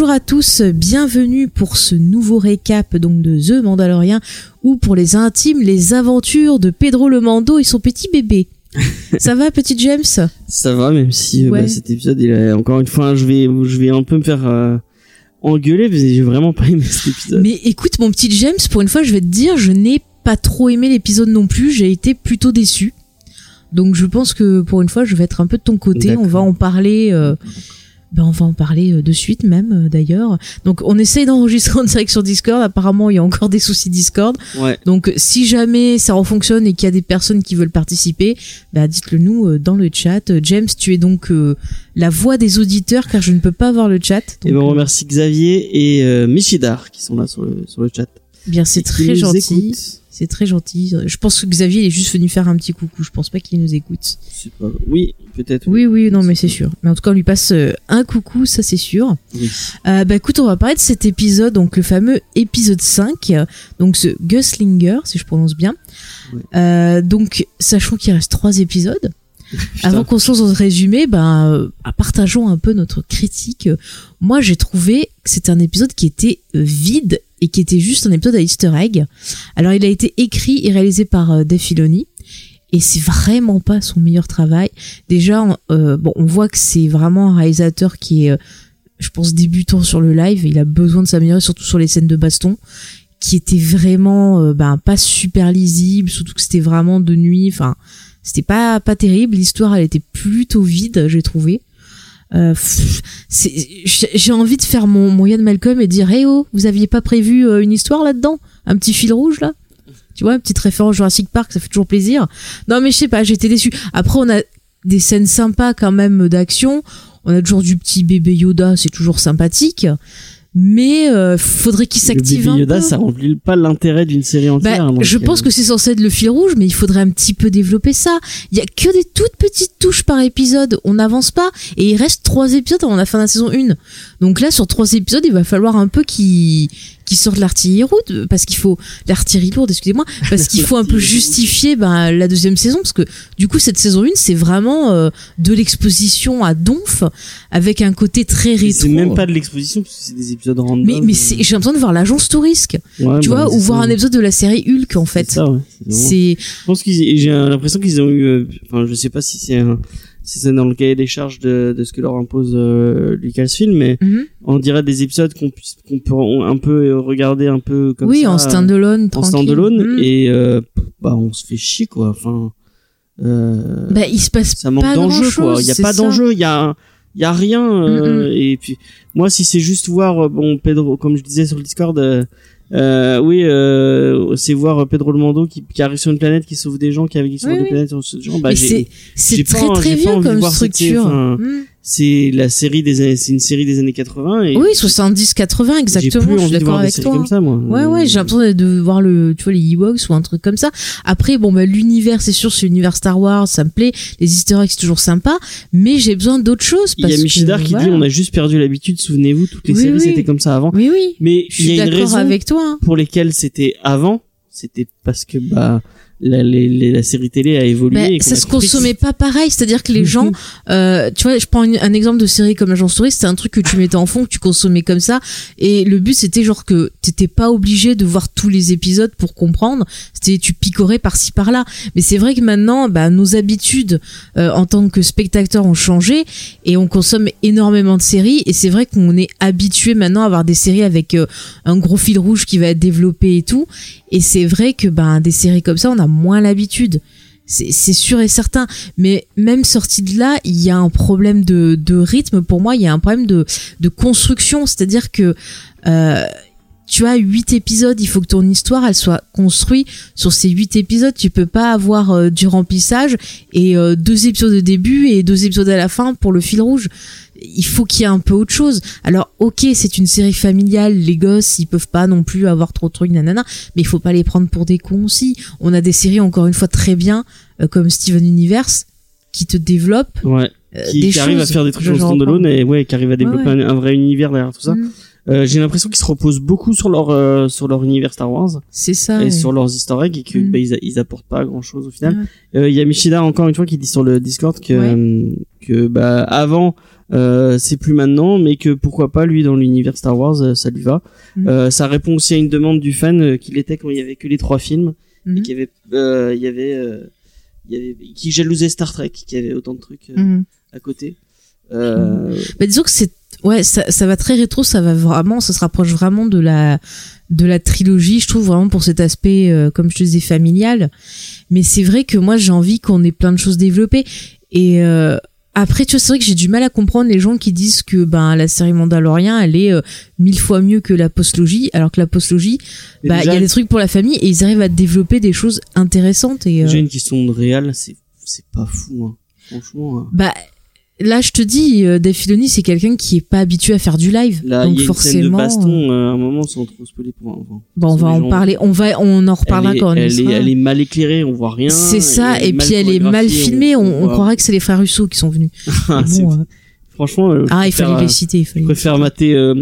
Bonjour à tous, bienvenue pour ce nouveau récap donc de The Mandalorian ou pour les intimes les aventures de Pedro le Mando et son petit bébé. Ça va petit James? Ça va, même si euh, Ouais. bah, cet épisode, il est encore une fois, je vais, je vais un peu me faire euh, engueuler parce que j'ai vraiment pas aimé cet épisode. Mais écoute mon petit James, pour une fois je vais te dire, je n'ai pas trop aimé l'épisode non plus, j'ai été plutôt déçu. Donc je pense que pour une fois je vais être un peu de ton côté, on va en parler... euh, ben on va en parler euh, de suite même euh, d'ailleurs. Donc on essaye d'enregistrer en direct sur Discord. Apparemment il y a encore des soucis Discord. Ouais. Donc si jamais ça refonctionne et qu'il y a des personnes qui veulent participer, bah dites-le nous euh, dans le chat. Euh, James, tu es donc euh, la voix des auditeurs car je ne peux pas voir le chat. Et Donc, ben, on euh, remercie Xavier et euh, Michidar qui sont là sur le, sur le chat. bien c'est très gentil. C'est très gentil. Je pense que Xavier est juste venu faire un petit coucou. Je pense pas qu'il nous écoute. Pas- Oui, peut-être. Oui, oui, non, mais c'est sûr. Mais en tout cas, on lui passe euh, un coucou, ça c'est sûr. Oui. Euh, bah écoute, on va parler de cet épisode, donc le fameux épisode 5, euh, donc ce Guslinger, si je prononce bien. Ouais. Euh, donc, sachant qu'il reste trois épisodes, Putain. avant qu'on se lance dans le résumé, ben, partageons un peu notre critique. Moi, j'ai trouvé que c'était un épisode qui était vide et qui était juste un épisode à Easter egg. Alors, il a été écrit et réalisé par euh, Dave Filoni. Et c'est vraiment pas son meilleur travail. Déjà, euh, bon, on voit que c'est vraiment un réalisateur qui est, euh, je pense, débutant sur le live. Il a besoin de s'améliorer, surtout sur les scènes de baston, qui étaient vraiment, ben, pas super lisibles. Surtout que c'était vraiment de nuit. Enfin, c'était pas pas terrible. L'histoire, elle était plutôt vide, j'ai trouvé. Euh, j'ai envie de faire mon, mon Ian Malcolm et dire, hey oh, vous aviez pas prévu euh, une histoire là-dedans, un petit fil rouge là? Tu vois, une petite référence Jurassic Park, ça fait toujours plaisir. Non, mais je sais pas, j'étais déçue. Après, on a des scènes sympas quand même d'action. On a toujours du petit bébé Yoda, c'est toujours sympathique. Mais euh, faudrait qu'il s'active un Yoda, peu. ça remplit pas l'intérêt d'une série Bah, entière. donc, je pense que c'est censé être le fil rouge, mais il faudrait un petit peu développer ça. Il y a que des toutes petites touches par épisode. On n'avance pas. Et il reste trois épisodes avant la fin de la saison 1. Donc là, sur trois épisodes, il va falloir un peu qu'ils qu'ils sortent l'artillerie lourde, parce qu'il faut l'artillerie lourde, excusez-moi, parce qu'il faut un peu justifier ben, la deuxième saison, parce que du coup cette saison 1 c'est vraiment euh, de l'exposition à donf, avec un côté très rétro. C'est même pas de l'exposition parce que c'est des épisodes random. Mais, mais c'est- j'ai l'impression de voir l'agence tourisque, Ouais, tu bah, vois, ou voir ça. un épisode de la série Hulk en fait. ouais. C'est C'est Je pense qu'ils, j'ai l'impression qu'ils ont eu, euh, enfin, je sais pas si c'est un, si c'est dans le cahier des charges de, de ce que leur impose euh, Lucasfilm, mais Mhm. on dirait des épisodes qu'on puisse, qu'on peut un peu regarder un peu comme oui, ça, en standalone, en standalone, Mm. et euh, bah on se fait chier quoi. Enfin, euh, bah, il se passe ça manque pas d'enjeu quoi. Il y a pas d'enjeu, il y a, il y a rien. euh, Mm, Et puis moi, si c'est juste voir, euh, bon Pedro, comme je disais sur le Discord. Euh, oui, euh, c'est voir Pedro le Mando qui, qui arrive sur une planète, qui sauve des gens, qui arrive sur Oui, des oui. ce genre. Bah, c'est très très vieux de comme structure. enfin, Mm. C'est la série des années, c'est une série des années 80 et Oui, 70-80 j'ai exactement. plus Je suis envie de d'accord avec toi. comme ça, moi. Ouais, ouais, j'ai l'impression de- voir le, tu vois, les Ewoks ou un truc comme ça. Après, bon, bah, l'univers, c'est sûr, c'est l'univers Star Wars, ça me plaît. Les easter eggs, c'est toujours sympa. Mais j'ai besoin d'autres choses. Il y parce a Michidar qui voilà. dit on a juste perdu l'habitude, souvenez-vous, toutes les Oui, séries oui. c'était comme ça avant. Oui, oui. Mais Je suis d'accord avec toi. hein. pour lesquelles c'était avant, c'était parce que bah la, les- les- la série télé a évolué. Bah, et ça a se consommait pas pareil, c'est-à-dire que les gens, euh, tu vois, je prends une- un exemple de série comme Agence Touriste, c'est un truc que tu mettais en fond, que tu consommais comme ça, et le but c'était genre que t'étais pas obligé de voir tous les épisodes pour comprendre, c'était tu picorais par-ci par-là. Mais c'est vrai que maintenant, bah, nos habitudes euh, en tant que spectateurs ont changé et on consomme énormément de séries, et c'est vrai qu'on est habitué maintenant à avoir des séries avec euh, un gros fil rouge qui va être développé et tout, et c'est vrai que ben des séries comme ça, on a moins l'habitude. C'est sûr et certain. Mais même sorti de là, il y a un problème de, rythme. Pour moi, il y a un problème de, de construction. C'est-à-dire que euh, tu as huit épisodes, il faut que ton histoire elle soit construite sur ces huit épisodes. Tu peux pas avoir euh, du remplissage et euh, deux épisodes au début et deux épisodes à la fin pour le fil rouge. Il faut qu'il y ait un peu autre chose. Alors ok, c'est une série familiale, les gosses ils peuvent pas non plus avoir trop de trucs nanana, mais il faut pas les prendre pour des cons aussi. On a des séries encore une fois très bien euh, comme Steven Universe qui te développent Ouais. Qui, des qui à faire des trucs en standalone et ouais, qui arrive à développer Ouais, Un, un vrai univers derrière tout ça. Mm. Euh, j'ai l'impression qu'ils se reposent beaucoup sur leur euh, sur leur univers Star Wars C'est ça. et ouais. sur leurs Easter eggs et que Mm. bah, ils, ils apportent pas grand chose au final. Ouais. Euh, Il y a Michida encore une fois qui dit sur le Discord que Ouais. euh, que bah avant euh, c'est plus maintenant mais que pourquoi pas lui dans l'univers Star Wars ça lui va. Mm. Euh, ça répond aussi à une demande du fan qu'il était quand il y avait que les trois films et Mhm. qu'il y avait euh, il y avait euh, il y avait qui jalousait Star Trek qui avait autant de trucs Mhm. à côté. Euh, Bah, disons que c'est ouais ça, ça va très rétro ça va vraiment ça se rapproche vraiment de la de la trilogie je trouve vraiment pour cet aspect euh, comme je te disais familial mais c'est vrai que moi j'ai envie qu'on ait plein de choses développées et euh, après tu vois c'est vrai que j'ai du mal à comprendre les gens qui disent que ben la série Mandalorian elle est euh, mille fois mieux que la postlogie alors que la postlogie bah il déjà, y a des trucs pour la famille et ils arrivent à développer des choses intéressantes et euh, J'ai une question de réel, c'est c'est pas fou, hein. franchement. hein. bah là je te dis euh, Dave Filoni c'est quelqu'un qui est pas habitué à faire du live Là, donc il y a une scène de forcément euh, baston euh, à un moment sans trop spoiler pour un enfant. Bon, on va en gens- parler. On va, on en reparlera quand on elle, est, elle est mal éclairée, on voit rien. C'est ça, et puis elle est mal filmée. On, on croirait que c'est les frères Russo qui sont venus. Ah, bon, euh, Franchement, euh, ah, il fallait euh, les citer. Il fallait. Je préfère mater euh,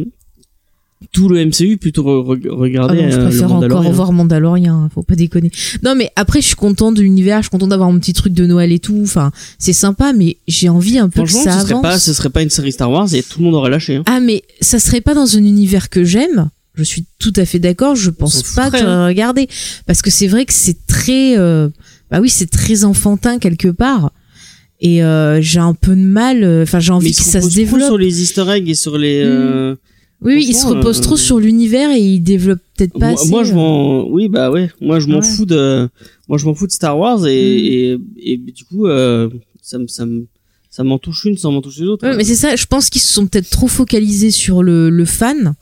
tout le MCU plutôt re- re- Ah regarder non, je euh, le préfère encore Mandalorian. revoir Mandalorian. hein, Faut pas déconner. Non, mais après, je suis content de l'univers. Je suis content d'avoir mon petit truc de Noël et tout. Enfin, c'est sympa, mais j'ai envie un peu que ça ce serait, avance. pas, ce serait pas une série Star Wars et tout le monde aurait lâché. Hein. Ah, mais ça serait pas dans un univers que j'aime. Je suis tout à fait d'accord. Je pense pas que j'aurais regardé parce que c'est vrai que c'est très, euh, bah oui, c'est très enfantin quelque part. Et euh, j'ai un peu de mal. euh, Enfin, j'ai envie que ça se développe. sur les Easter eggs et sur les. euh, Oui, oui, il se repose euh, trop sur l'univers et il développe peut-être pas moi, assez. moi, je euh. m'en, oui, bah ouais, moi je m'en Ouais. fous de, moi je m'en fous de Star Wars et, Mm. et, et du coup, euh, ça me, ça me, ça m'en touche une sans m'en toucher l'autre. Ouais, mais c'est ça. Je pense qu'ils se sont peut-être trop focalisés sur le, le fan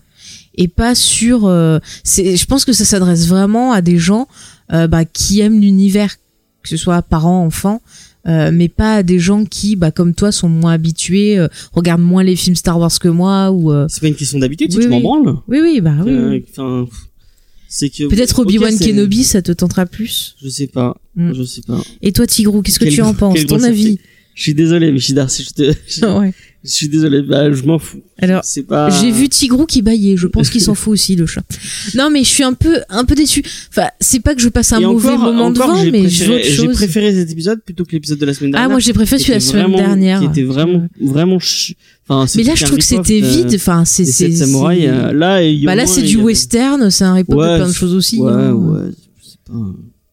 et pas sur. euh, c'est. Je pense que ça s'adresse vraiment à des gens euh, bah, qui aiment l'univers, que ce soit parents, enfants. Euh, mais pas à des gens qui, bah, comme toi, sont moins habitués, euh, regardent moins les films Star Wars que moi, ou euh, C'est pas une question d'habitude, Oui, tu m'en branles. oui, oui, bah oui. Euh, oui. C'est que. Peut-être ok, Obi-Wan c'est- Kenobi, ça te tentera plus. Je sais pas, Mm. je sais pas. Et toi, Tigrou, qu'est-ce que Quel tu en penses quel Ton avis Je suis désolé, Michidar, si je te, Ouais. Je suis désolé, bah, je m'en fous. Alors, C'est pas. J'ai vu Tigrou qui baillait. Je pense qu'il s'en fout aussi le chat. Non, mais je suis un peu, un peu déçu. Enfin, c'est pas que je passe un Et mauvais encore- moment encore, devant, j'ai mais préféré- J'ai préféré cet épisode plutôt que l'épisode de la semaine Ah, dernière. moi j'ai préféré celui de la semaine vraiment- dernière. Qui était vraiment, vraiment Enfin, Mais là, je trouve que rip-off c'était de- vide. Enfin, c'est, c'est, c'est- euh, Là, Bah là, c'est du western, c'est un rip de plein de choses aussi. Ouais, ouais. c'est pas-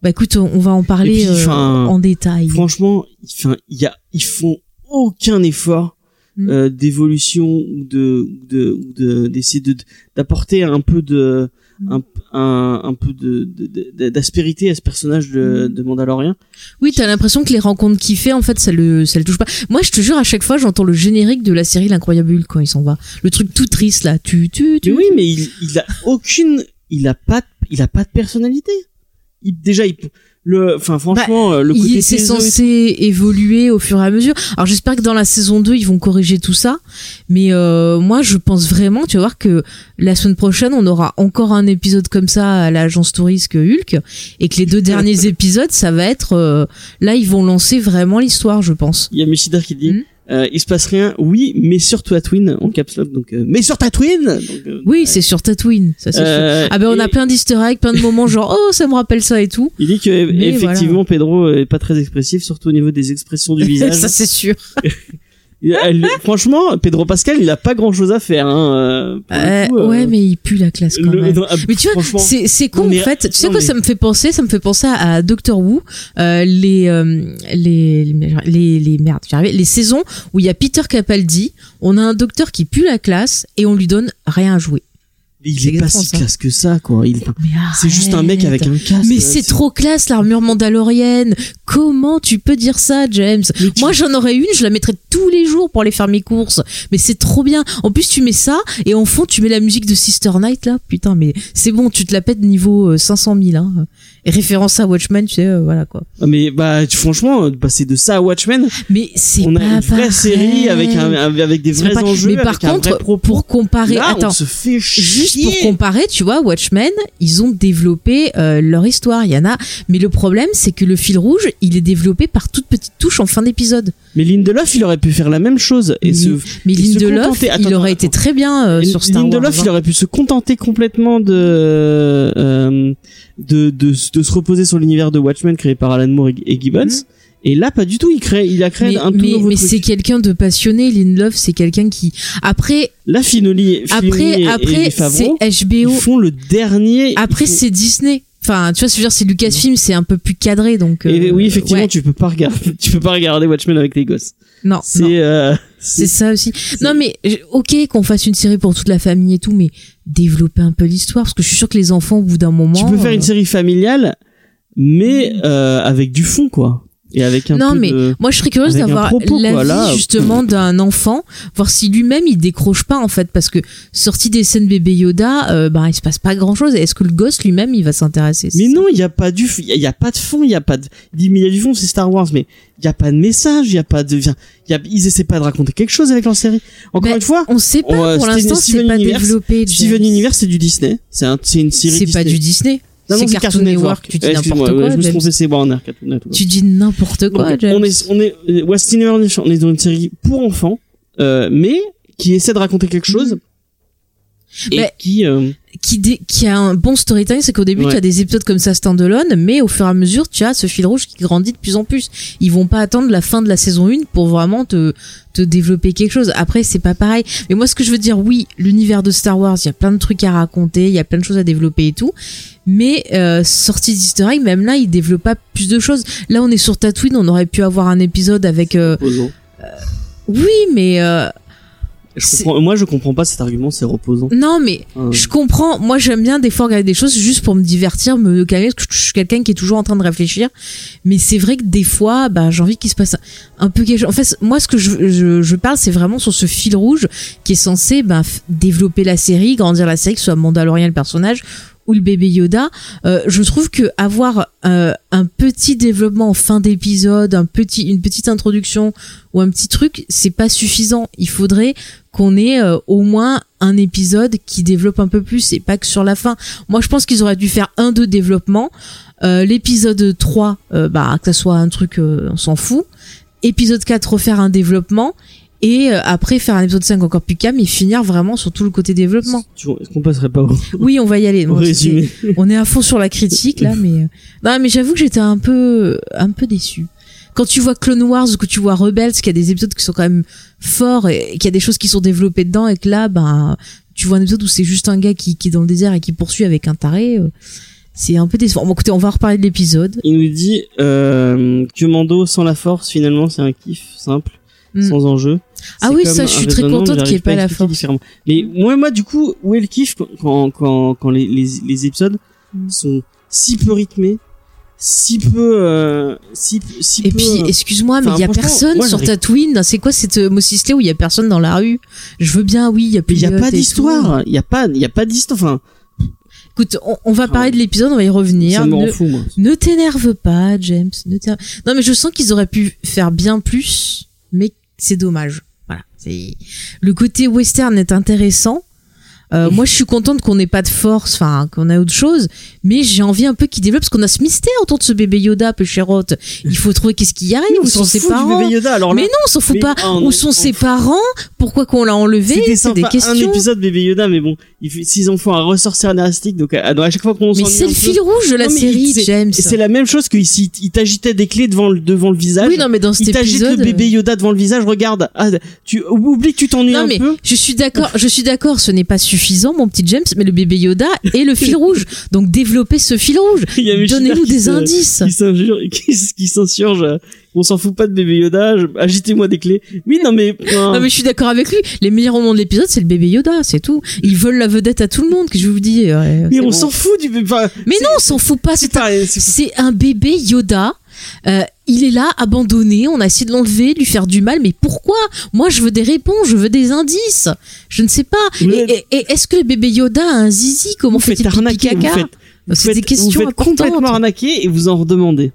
Bah écoute, on va en parler puis, euh, en détail. Franchement, enfin, il y a, ils font aucun effort. Euh, d'évolution ou de, de, d'essayer de, d'apporter un peu de, Mm. un, un, un peu de, d'aspérité à ce personnage de, Mm. de Mandalorian. Oui, t'as l'impression que les rencontres qu'il fait, en fait, ça le, ça le touche pas. Moi, je te jure, à chaque fois, j'entends le générique de la série L'incroyable Hulk quand il s'en va. Le truc tout triste là. Tu, tu, tu. Mais oui, mais il, il a aucune, il a pas, de- il a pas de personnalité. Il, déjà, il, peut- le, enfin, franchement, euh, le Il- côté c'est censé évoluer au fur et à mesure. Alors j'espère que dans la saison 2 ils vont corriger tout ça. Mais euh, moi je pense vraiment, tu vas voir que la semaine prochaine on aura encore un épisode comme ça à l'agence touriste Hulk et que les deux derniers épisodes ça va être euh, là ils vont lancer vraiment l'histoire je pense. Il y a Michidar qui dit, Mm. Euh, il se passe rien, oui, mais sur Tatooine, en caps lock, donc, euh, mais sur Tatooine! Donc, euh, Oui c'est sur Tatooine, ça c'est sûr. euh, Ah ben on a plein d'easter eggs, plein de moments genre oh ça me rappelle ça et tout. Il dit que, Mais effectivement, Pedro est pas très expressif, surtout au niveau des expressions du visage. ça c'est sûr. Elle- franchement, Pedro Pascal, il a pas grand chose à faire, hein, euh, Euh, coup, euh, ouais mais il pue la classe quand le- même. non, Mais tu vois, c'est c'est con en fait. Tu sais quoi mais- ça me fait penser? Ça me fait penser à Doctor Who, euh, les, euh, les les les les j'y arrive, les saisons où il y a Peter Capaldi, on a un docteur qui pue la classe et on lui donne rien à jouer. Il C'est est pas si classe que ça, quoi. Il, c'est juste un mec avec un casque. Mais c'est trop classe l'armure mandalorienne. Comment tu peux dire ça, James? Tu- Moi, j'en aurais une, je la mettrais tous les jours pour aller faire mes courses. Mais c'est trop bien. En plus, tu mets ça et en fond, tu mets la musique de Sister Night là. Putain, mais c'est bon, tu te la pètes niveau euh, 500 000. Hein. Référence à Watchmen, tu sais, euh, voilà quoi. Ah, Mais bah franchement, euh, passer de ça à Watchmen, Mais c'est on a pas une vraie pareil. série avec un avec des vrais pas enjeux, Mais par contre, pour comparer, Là, attends. on se fait chier. Juste pour comparer, tu vois, Watchmen, ils ont développé euh, leur histoire. Il y en a, mais le problème, c'est que le fil rouge, il est développé par toute petite touche en fin d'épisode. Mais Lindelof, il aurait pu faire la même chose et Mais- se Mais se Lindelof, contenter- attends, il aurait attends, été très bien euh, sur Star Lindelof, Wars. il aurait pu se contenter complètement de euh, de, de de se reposer sur l'univers de Watchmen créé par Alan Moore et, et Gibbons. Mhm. Et là, pas du tout. Il crée, il a créé mais un tout mais, nouveau mais c'est quelqu'un de passionné. Lindelof, c'est quelqu'un qui après Là, Finoli, après et- après c'est HBO. ils font le dernier. Après font- c'est Disney. Enfin, tu vois, ce que je veux dire, c'est Lucasfilm, c'est un peu plus cadré, donc. Et euh, oui, effectivement, ouais. tu peux pas regarder, tu peux pas regarder Watchmen avec les gosses. Non, non. C'est, euh, C'est ça aussi. Non mais ok qu'on fasse une série pour toute la famille et tout, mais développer un peu l'histoire parce que je suis sûr que les enfants au bout d'un moment. tu peux faire euh, une série familiale, mais euh, avec du fond, quoi. Et avec un Non peu mais de... moi je serais curieuse d'avoir l'avis justement d'un enfant, voir si lui-même il décroche pas en fait parce que sorti des scènes bébé Yoda, euh, bah il se passe pas grand chose. Est-ce que le gosse lui-même il va s'intéresser? Mais non, il y a pas du, il y a- il y, a pas de fond, il y a pas de, il y a du fond, c'est Star Wars, mais il y a pas de message, il y a pas de, il y a, ils essaient pas de raconter quelque chose avec leur série. Encore une fois, On sait pas On, pour l'instant c'est pas Universe- développé. Steven. Universe c'est du Disney, c'est un, c'est une série C'est pas du Disney. Non, non, c'est Cartoon Network. Tu dis Euh, n'importe quoi. je me suis trompé, c'est Warner, Cartoon Network. Tu dis n'importe quoi. Donc, James. on est, on est, euh, West Universe, on est dans une série pour enfants, euh, mais qui essaie de raconter quelque chose. Et Mais- qui, euh, qui, dé- qui a un bon storytelling, c'est qu'au début Ouais. tu as des épisodes comme ça standalone, mais au fur et à mesure tu as ce fil rouge qui grandit de plus en plus. Ils vont pas attendre la fin de la saison 1 pour vraiment te, te développer quelque chose. Après c'est pas pareil. Mais moi ce que je veux dire, oui, l'univers de Star Wars, il y a plein de trucs à raconter, il y a plein de choses à développer et tout. Mais euh, sortie d'Easter egg, même là, ils développent pas plus de choses. Là, on est sur Tatooine, on aurait pu avoir un épisode avec. euh, reposant. Oui, mais euh, Je c'est- comprends- moi, je comprends pas cet argument, c'est reposant. non, mais Hein. Je comprends. Moi, j'aime bien des fois regarder des choses juste pour me divertir, me calmer, parce que je suis quelqu'un qui est toujours en train de réfléchir. Mais c'est vrai que des fois, bah, j'ai envie qu'il se passe un peu quelque chose. En fait, moi, ce que je, je, je parle, c'est vraiment sur ce fil rouge qui est censé bah, développer la série, grandir la série, que ce soit Mandalorian le personnage ou le bébé Yoda. Euh, je trouve que avoir euh, un petit développement en fin d'épisode, un petit, une petite introduction ou un petit truc, c'est pas suffisant. Il faudrait qu'on ait euh, au moins un épisode qui développe un peu plus et pas que sur la fin. Moi, je pense qu'ils auraient dû faire un deux développement. Euh, L'épisode 3, euh, bah, que ça soit un truc, on s'en fout. Épisode 4, refaire un développement. Et euh, après, faire un épisode 5 encore plus calme et finir vraiment sur tout le côté développement. Est-ce qu'on passerait pas au, Oui, on va y aller. Bon, résumé on est à fond sur la critique là, mais euh, non, mais j'avoue que j'étais un peu, un peu déçu. Quand tu vois Clone Wars ou que tu vois Rebels, qu'il y a des épisodes qui sont quand même forts et qu'il y a des choses qui sont développées dedans et que là, ben, tu vois un épisode où c'est juste un gars qui, qui est dans le désert et qui poursuit avec un taré, euh, c'est un peu décevant. Bon, écoutez, on va reparler de l'épisode. Il nous dit euh, que Mando sans la force, finalement, c'est un kiff simple, Mm. sans enjeu. Ah oui, ça, je suis très contente qu'il y ait pas la force. Mais moi, moi, du coup, où est le kiff quand, quand, quand les, les, les épisodes Mm. sont si peu rythmés, si peu, euh, si, si Et peu. puis, euh, excuse-moi, mais il y a personne moi, sur Tatooine. C'est quoi cette euh, Mos Eisley où il y a personne dans la rue? Je veux bien, oui, il y a il y a pas d'histoire. Il y a pas, il y a pas d'histoire. Enfin, Écoute, on, on va parler de l'épisode, on va y revenir. ça me rend Ne- fou, moi. Ne t'énerve pas, James. Ne t'énerve- non, mais je sens qu'ils auraient pu faire bien plus, mais c'est dommage. Le côté western est intéressant. Euh, moi, je suis contente qu'on n'ait pas de force, enfin qu'on ait autre chose, mais j'ai envie un peu qu'il développe parce qu'on a ce mystère autour de ce bébé Yoda, peu chérotte. Il faut trouver qu'est-ce qui y arrive, où on sont ses du parents. bébé Yoda. Alors là, Mais non, on s'en fout pas. où sont on- ses parents? Pourquoi qu'on l'a enlevé? C'est des sympa, un questions. épisode bébé Yoda, mais bon, s'ils en font un ressort scénaristique, donc à, à chaque fois qu'on Mais c'est le fil rouge de la Non, série, James. C'est la même chose qu'il s'il- il t'agitait des clés devant le, devant le visage. Oui, non, mais dans cet il épisode. le bébé Yoda devant le visage, regarde. Ah, tu oublie que tu t'ennuies Non un mais peu. je suis d'accord, je suis d'accord, ce n'est pas suffisant, mon petit James, mais le bébé Yoda est le fil rouge. Donc développez ce fil rouge. Donnez-nous des indices. Qui s'insurge, On s'en fout pas de bébé Yoda. Agitez-moi des clés. Oui, non mais. Non mais je suis d'accord avec lui. Les meilleurs moments de l'épisode, c'est le bébé Yoda, c'est tout. Ils veulent la vedette à tout le monde, que je vous dis. mais on s'en fout du bébé. Mais non, on s'en fout pas. c'est un bébé Yoda. Euh, il est là, abandonné. On a essayé de l'enlever, de lui faire du mal. Mais pourquoi? Moi, je veux des réponses, je veux des indices. Je ne sais pas. Et, êtes- et- et est-ce que le bébé Yoda a un zizi? Comment fait-il pipi. Vous caca? faites. Vous C'est des questions vous faites complètement arnaquer et vous en redemandez.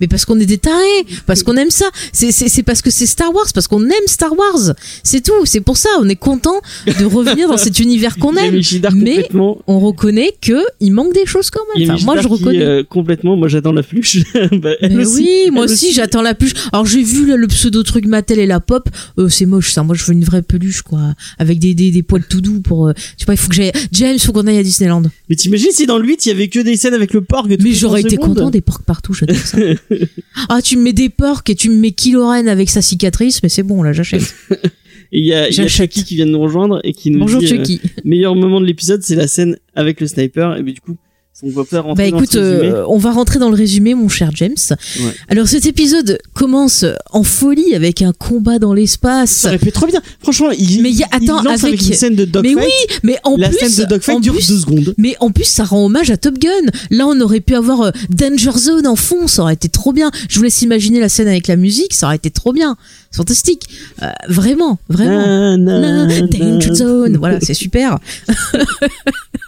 Mais parce qu'on est des tarés, parce qu'on aime ça. C'est- parce que c'est Star Wars, parce qu'on aime Star Wars. C'est tout. C'est pour ça. On est content de revenir dans cet univers qu'on aime. Mais. On reconnaît que il manque des choses quand même. Enfin, moi, je qui, reconnais. euh, complètement. Moi, j'attends la flûche. Bah, elle Mais aussi, oui, moi aussi, j'attends la peluche. Alors j'ai vu là, le pseudo truc Mattel et la pop, euh, c'est moche ça. Moi je veux une vraie peluche quoi, avec des des, des poils tout doux pour. euh, je sais pas, il faut que j'aille. James, faut qu'on aille à Disneyland. Mais t'imagines si dans le 8 il y avait que des scènes avec le porc Mais j'aurais été content des porcs partout, j'adore ça. ah tu me mets des porcs et tu me mets Kylo Ren avec sa cicatrice, mais c'est bon là, j'achète. Et il y a, y. Chucky qui vient de nous rejoindre et qui nous Bonjour dit euh, Chucky. meilleur moment de l'épisode c'est la scène avec le sniper et ben du coup on va pas rentrer Bah dans écoute, résumé. euh, on va rentrer dans le résumé, mon cher James. Ouais. Alors cet épisode commence en folie avec un combat dans l'espace. ça aurait pu trop bien franchement il, Mais y a- il attends, lance avec- une scène de dogfight Mais oui, mais en la plus, scène de dogfight en dure plus- deux secondes Mais en plus, ça rend hommage à Top Gun. Là, on aurait pu avoir euh, Danger Zone en fond, ça aurait été trop bien. Je vous laisse imaginer la scène avec la musique, ça aurait été trop bien. Fantastique. Euh, vraiment, vraiment. Na, na, Na, Danger. Zone, voilà, c'est super.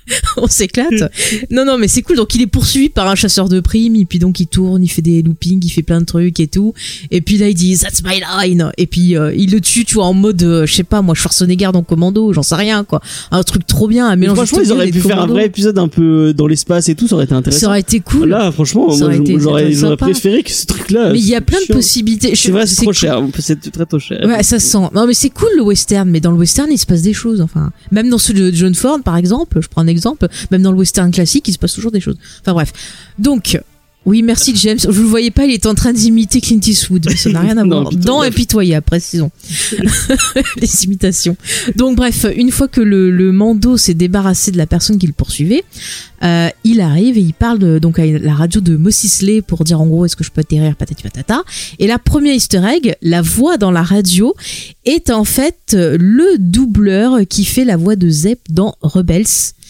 on s'éclate. Non, non, mais c'est cool. Donc, il est poursuivi par un chasseur de primes, et puis donc il tourne, il fait des loopings, il fait plein de trucs et tout. Et puis là, il dit That's my line. Et puis euh, il le tue, tu vois, en mode, euh, je sais pas, moi, Schwarzenegger dans Commando, j'en sais rien, quoi. Un truc trop bien, un mélange. franchement ils auraient pu faire un vrai épisode un peu dans l'espace et tout ça aurait été Ça intéressant aurait été cool. là franchement Ça moi j'aurais ça préféré que ce truc là mais il y a plein de possibilités. C'est vrai c'est trop cool. cher c'est très trop cher Ouais, ça se sent. Non, mais c'est cool le western, mais dans le western, il se passe des choses. Enfin, même dans celui de John Ford, par exemple, je prends un exemple, même dans le western classique, il se passe toujours des choses. Enfin bref. Donc, oui, merci James. Je le voyais pas, il est en train d'imiter Clint Eastwood. mais Ça n'a rien à voir. Dans impitoyable, précisons. Les imitations. Donc bref, une fois que le, le Mando s'est débarrassé de la personne qui le poursuivait, euh, il arrive et il parle de- donc à la radio de Mossisley pour dire en gros est-ce que je peux atterrir patati patata. Et la première Easter egg, la voix dans la radio est en fait euh, le doubleur qui fait la voix de Zep dans Rebels.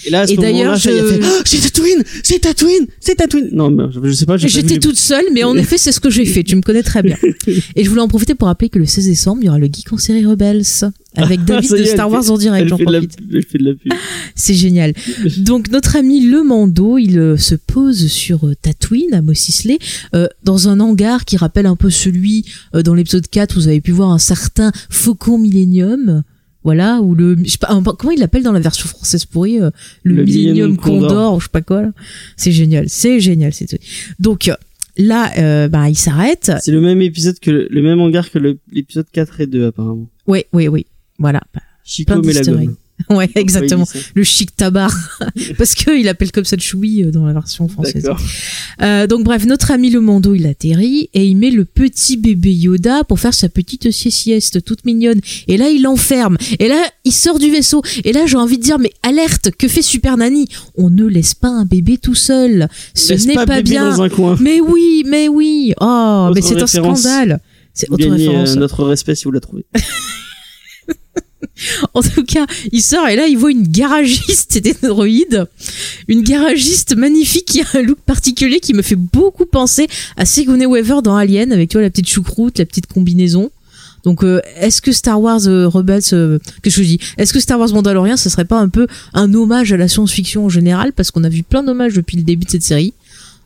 Et là à ce Et moment-là d'ailleurs, je- fait Ah, c'est Tatooine c'est Tatooine c'est Tatooine non je, sais pas J'étais les- toute seule, mais en effet, c'est ce que j'ai fait. Tu me connais très bien. Et je voulais en profiter pour rappeler que le 16 décembre, il y aura le Geek en série Rebels avec David de Star Wars fait- en direct. J'en fait, de la, profite. C'est génial. Donc notre ami le Mando, il euh, se pose sur euh, Tatooine à Mos Eisley euh, dans un hangar qui rappelle un peu celui euh, dans l'épisode 4 où vous avez pu voir un certain Faucon Millennium. Voilà, ou le je sais pas comment il l'appelle dans la version française pourrie euh, le, Le Millennium Condor, Condor. ou je sais pas quoi là. C'est génial, c'est génial, c'est tout. Donc euh, là euh, bah il s'arrête. c'est le même épisode que le, le même hangar que l'épisode 4 et 2 apparemment Oui, oui, oui. Voilà. Chico Plein met la gomme. Ouais, exactement. Dit Le chic tabar. Parce que il appelle comme ça le choui euh, dans la version ça. française. Euh, donc bref, notre ami le Mando, il atterrit et il met le petit bébé Yoda pour faire sa petite sieste toute mignonne. Et là, il l'enferme. Et là, il sort du vaisseau. Et là, j'ai envie de dire, mais alerte, que fait Super Nanny On ne laisse pas un bébé tout seul. Ce n'est pas, pas, bien. dans un coin. Mais oui, mais oui. Oh, Autre mais c'est un scandale. C'est autre gagnez référence. euh, notre respect si vous la trouvez. En tout cas, il sort et là, il voit une garagiste d'héroïde. Une garagiste magnifique qui a un look particulier qui me fait beaucoup penser à Sigourney Weaver dans Alien avec, tu vois, la petite choucroute, la petite combinaison. Donc, euh, est-ce que Star Wars euh, Rebels, euh, que je dis? Est-ce que Star Wars Mandalorian, ce serait pas un peu un hommage à la science-fiction en général? Parce qu'on a vu plein d'hommages depuis le début de cette série.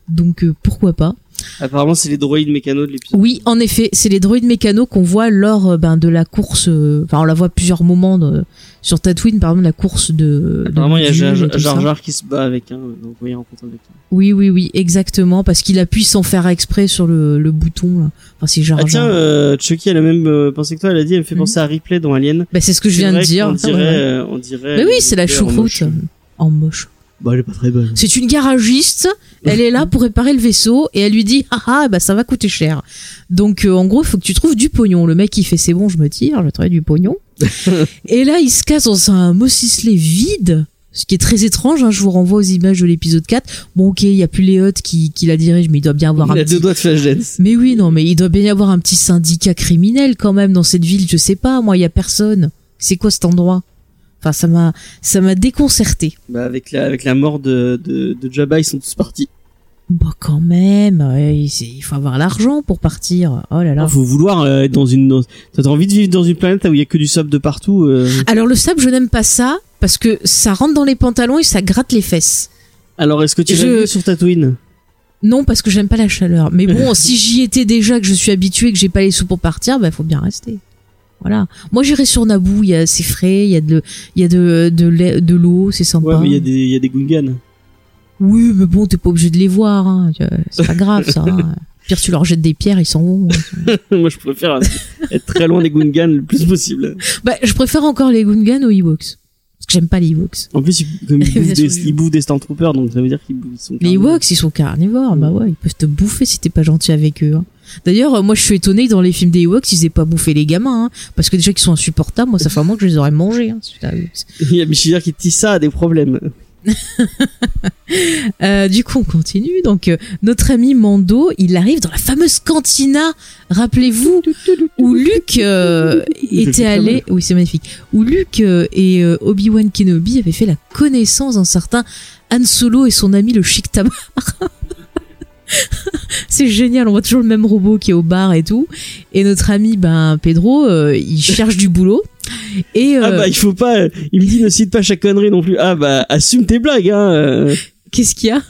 Donc, euh, pourquoi pas Apparemment, c'est les droïdes mécanos de l'épisode. oui, en effet, c'est les droïdes mécanos qu'on voit lors euh, ben, de la course. euh, Enfin, on la voit à plusieurs moments de- sur Tatooine, par exemple, la course de. Apparemment, il y a Jar Jar. Jar qui se bat avec un, donc oui, en avec un. Oui, oui, oui, exactement, parce qu'il appuie sans faire exprès sur le, le bouton. Là. Enfin, c'est Jar Ah tiens, Jar. euh, Chucky a la même euh, pensée que toi, elle a dit, elle me fait Mhm. penser à Ripley dans Alien. Ben, c'est ce que je viens de dire. dirait, Ouais, ouais. euh, on dirait. Mais oui, c'est la en choucroute moche. en moche. Bah, elle est pas très bonne. C'est une garagiste. Elle est là pour réparer le vaisseau et elle lui dit ah ah bah ça va coûter cher. Donc euh, en gros il faut que tu trouves du pognon. Le mec il fait c'est bon je me tire, je trouve du pognon. et là, il se casse dans un Eisley vide. Ce qui est très étrange, hein, je vous renvoie aux images de l'épisode 4. Bon, ok, il y a plus les qui, qui la dirigent, mais il doit bien avoir Il un a petit... deux doigts de. Mais oui, non, mais il doit bien y avoir un petit syndicat criminel quand même dans cette ville. Je sais pas, moi, il y a personne. C'est quoi cet endroit? Enfin, ça m'a, ça m'a déconcerté. Bah, avec la, avec la mort de, de, de Jabba, ils sont tous partis. Bah quand même, il faut avoir l'argent pour partir. Oh là là. Il faut vouloir euh, être dans une, t'as envie de vivre dans une planète où il y a que du sable de partout. euh. Alors le sable, je n'aime pas ça parce que ça rentre dans les pantalons et ça gratte les fesses. Alors, est-ce que tu Je- sur Tatooine? Non, parce que j'aime pas la chaleur. Mais bon, si j'y étais déjà, que je suis habitué, que j'ai pas les sous pour partir, bah faut bien rester. Voilà. Moi, j'irai sur Naboo. Il y a, c'est frais. Il y a de, il y a de, de, l'eau. C'est sympa. Ouais, mais il y a des, il y a des Gungans. Oui, mais bon, t'es pas obligé de les voir. Hein. Vois, C'est pas grave, ça. hein. Pire, tu leur jettes des pierres, ils s'en vont. Moi, je préfère être très loin des Gungans le plus possible. Bah, je préfère encore les Gungans aux Ewoks. Que j'aime pas les Ewoks. En plus, ils, comme ils, bouffent des, ils bouffent des Stormtroopers, donc ça veut dire qu'ils sont Les carnivores. Ewoks, ils sont carnivores. Bah ouais, ils peuvent te bouffer si t'es pas gentil avec eux. hein. D'ailleurs, euh, moi, je suis étonné que dans les films des Ewoks, ils aient pas bouffé les gamins. hein. parce que déjà qu'ils sont insupportables, moi, ça fait un mois que je les aurais mangés. Hein. Il y a Michidar qui tisse ça a des problèmes. Euh, du coup, on continue. Donc, euh, notre ami Mando, il arrive dans la fameuse cantina, rappelez-vous, où Luke euh, était allé. Oui, c'est magnifique. Où Luke euh, et euh, Obi-Wan Kenobi avaient fait la connaissance d'un certain Han Solo et son ami le Chic Tabar. c'est génial, on voit toujours le même robot qui est au bar et tout. Et notre ami, ben Pedro, euh, il cherche du boulot. Et Ah euh, bah, il faut pas, il me dit ne cite pas chaque connerie non plus. Ah bah, assume tes blagues, hein. euh. qu'est-ce qu'il y a?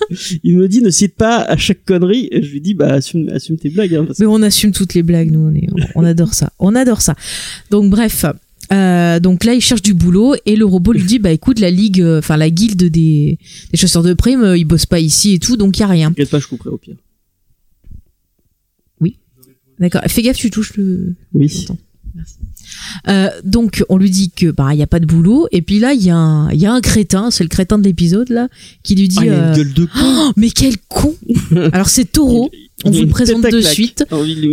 Il me dit ne cite pas à chaque connerie. Et je lui dis bah, assume, assume tes blagues, hein. parce Mais on assume toutes les blagues, nous, on, est, on adore ça. On adore ça. Donc, bref. Euh, donc là, il cherche du boulot et le robot lui dit bah écoute la ligue, euh, enfin la guilde des, des chasseurs de primes, euh, ils bossent pas ici et tout, donc y a rien. T'inquiète pas, je couperai au pire. D'accord. Fais gaffe, tu touches le. Oui. Merci. Euh, donc on lui dit que bah il y a pas de boulot et puis là il y a un il y a un crétin, c'est le crétin de l'épisode là, qui lui dit Ah, il a une gueule de con. Oh, mais quel con. Alors c'est Taureau. On vous le présente de suite.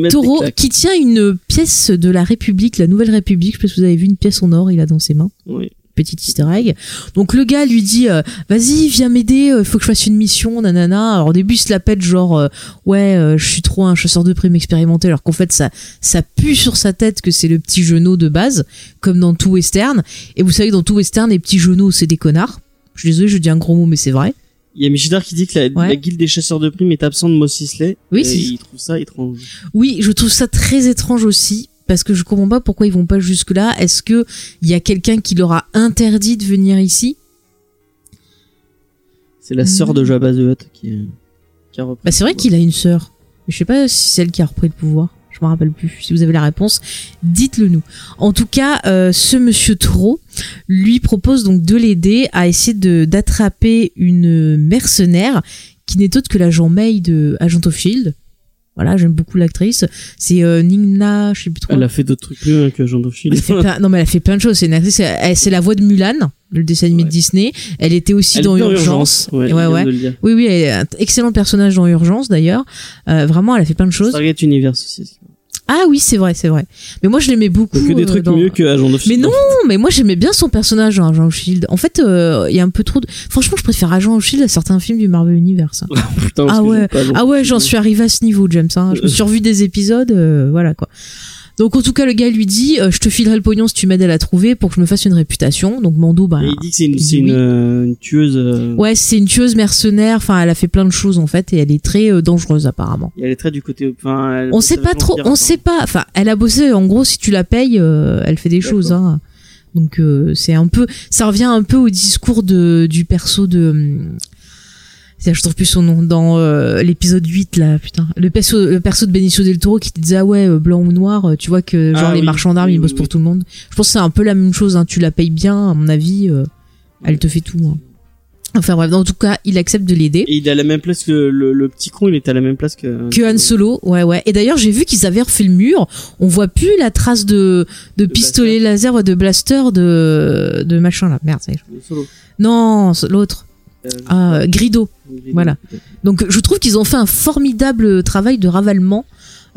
Taureau qui tient une pièce de la République, la Nouvelle République. Je sais pas si vous avez vu une pièce en or, il a dans ses mains. Oui. Petit easter egg. Donc le gars lui dit euh, vas-y viens m'aider, il faut que je fasse une mission, nanana. Alors au début il se la pète genre euh, ouais euh, je suis trop un chasseur de primes expérimenté alors qu'en fait ça ça pue sur sa tête que c'est le petit genou de base comme dans tout western. Et vous savez dans tout western les petits genoux c'est des connards. Je suis désolé je dis un gros mot mais c'est vrai. Il y a Michidar qui dit que la, Ouais. la guilde des chasseurs de primes est absente de Mos Eisley. Oui, et il trouve ça étrange. Oui, je trouve ça très étrange aussi parce que je comprends pas pourquoi ils vont pas jusque là. Est-ce que il y a quelqu'un qui leur a interdit de venir ici? C'est la sœur de Jabba the Hutt qui, qui a repris. Bah c'est vrai qu'il a une sœur. Mais Je sais pas si c'est elle qui a repris le pouvoir. Je me rappelle plus. Si vous avez la réponse, dites-le nous. En tout cas, euh, ce monsieur Taureau lui propose donc de l'aider à essayer de d'attraper une mercenaire qui n'est autre que l'agent May de Agent of Shield. Voilà, j'aime beaucoup l'actrice. C'est euh, Nina, je sais plus trop. Elle a fait d'autres trucs mieux hein, que Jean Elle Dauphin. fait plein- non mais elle a fait plein de choses. C'est une actrice. elle- C'est la voix de Mulan, le dessin animé de. Disney. Elle était aussi Elle dans Urgence. Ouais, Ouais. Oui, oui, elle est un excellent personnage dans Urgence d'ailleurs. Euh, vraiment, elle a fait plein de choses. Stargate Universe aussi. Ah oui, c'est vrai, c'est vrai. Mais moi, je l'aimais beaucoup. Que des euh, trucs dans- mieux que Agent of Mais Shield. non, mais moi j'aimais bien son personnage, hein, Agent of Shield. En fait, euh, il y a un peu trop de. Franchement, je préfère Agent of Shield à certains films du Marvel Universe. hein. Putain, Ah ouais. Ah ouais, Shield. j'en suis arrivé à ce niveau, James. Hein. Je me suis revu des épisodes, euh, voilà quoi. Donc en tout cas, le gars lui dit, euh, je te filerai le pognon si tu m'aides à la trouver pour que je me fasse une réputation. Donc Mando, bah, Et il dit que c'est une, c'est oui. euh, une tueuse. euh, ouais, c'est une tueuse mercenaire. Enfin, elle a fait plein de choses en fait et elle est très euh, dangereuse apparemment. et elle est très du côté. Enfin, elle On sait pas trop, on enfin. sait pas. Enfin, elle a bossé. En gros, si tu la payes, euh, elle fait des D'accord. choses. Hein. Donc euh, c'est un peu, ça revient un peu au discours de du perso de. Je trouve plus son nom dans euh, l'épisode 8 là putain le perso le perso de Benicio del Toro qui te disait ah ouais euh, blanc ou noir euh, tu vois que genre Ah les oui, marchands d'armes oui, ils bossent oui, pour tout le monde je pense que c'est un peu la même chose hein. tu la payes bien à mon avis euh, elle te fait tout hein. enfin bref en tout cas il accepte de l'aider Et il est à la même place que le, le petit con, il est à la même place que. que Han Solo, ouais ouais. Et d'ailleurs, j'ai vu qu'ils avaient refait le mur. On voit plus la trace de de, pistolet laser, ouais, de blaster, de de machin là. Merde, ça y est. Solo. Non, l'autre. Euh, Ah, Grido. Grido, voilà. Donc, je trouve qu'ils ont fait un formidable travail de ravalement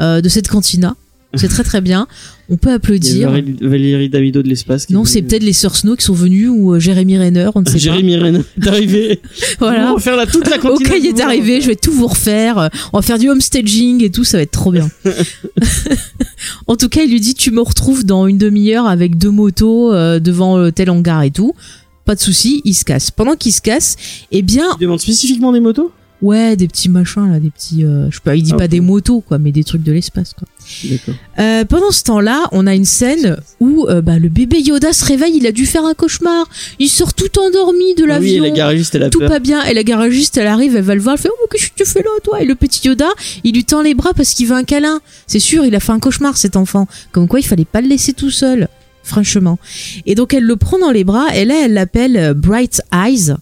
euh, de cette cantina. c'est très très bien. On peut Il y applaudir. Valérie- Damido de l'espace. Non, est c'est venue. peut-être les sœurs Snow qui sont venues ou euh, Jérémy Renner, on ne sait Jérémy Renner est arrivé. pas. Voilà. On va faire la, toute la Ok, cantine. il est arrivé, je vais tout vous refaire. euh, On va faire du homestaging et tout, ça va être trop bien. en tout cas, il lui dit tu me retrouves dans une demi-heure avec deux motos euh, devant euh, tel hangar et tout. Pas de souci, il se casse. Pendant qu'il se casse, eh bien, Tu demandes spécifiquement des motos ouais, des petits machins là, des petits, euh, je sais pas, il dit Ah, pas des motos quoi, mais des trucs de l'espace quoi. D'accord. Euh, pendant ce temps-là, on a une scène où euh, bah, le bébé Yoda se réveille, il a dû faire un cauchemar. Il sort tout endormi de Ah oui, l'avion la garagiste, elle a tout peur. pas bien. Et la garagiste, elle arrive, elle va le voir, elle fait Oh, qu'est-ce que tu fais là, toi? Et le petit Yoda, il lui tend les bras parce qu'il veut un câlin. C'est sûr, il a fait un cauchemar, cet enfant. Comme quoi, il fallait pas le laisser tout seul. Franchement. Et donc, elle le prend dans les bras, et là, elle l'appelle euh, Bright Eyes.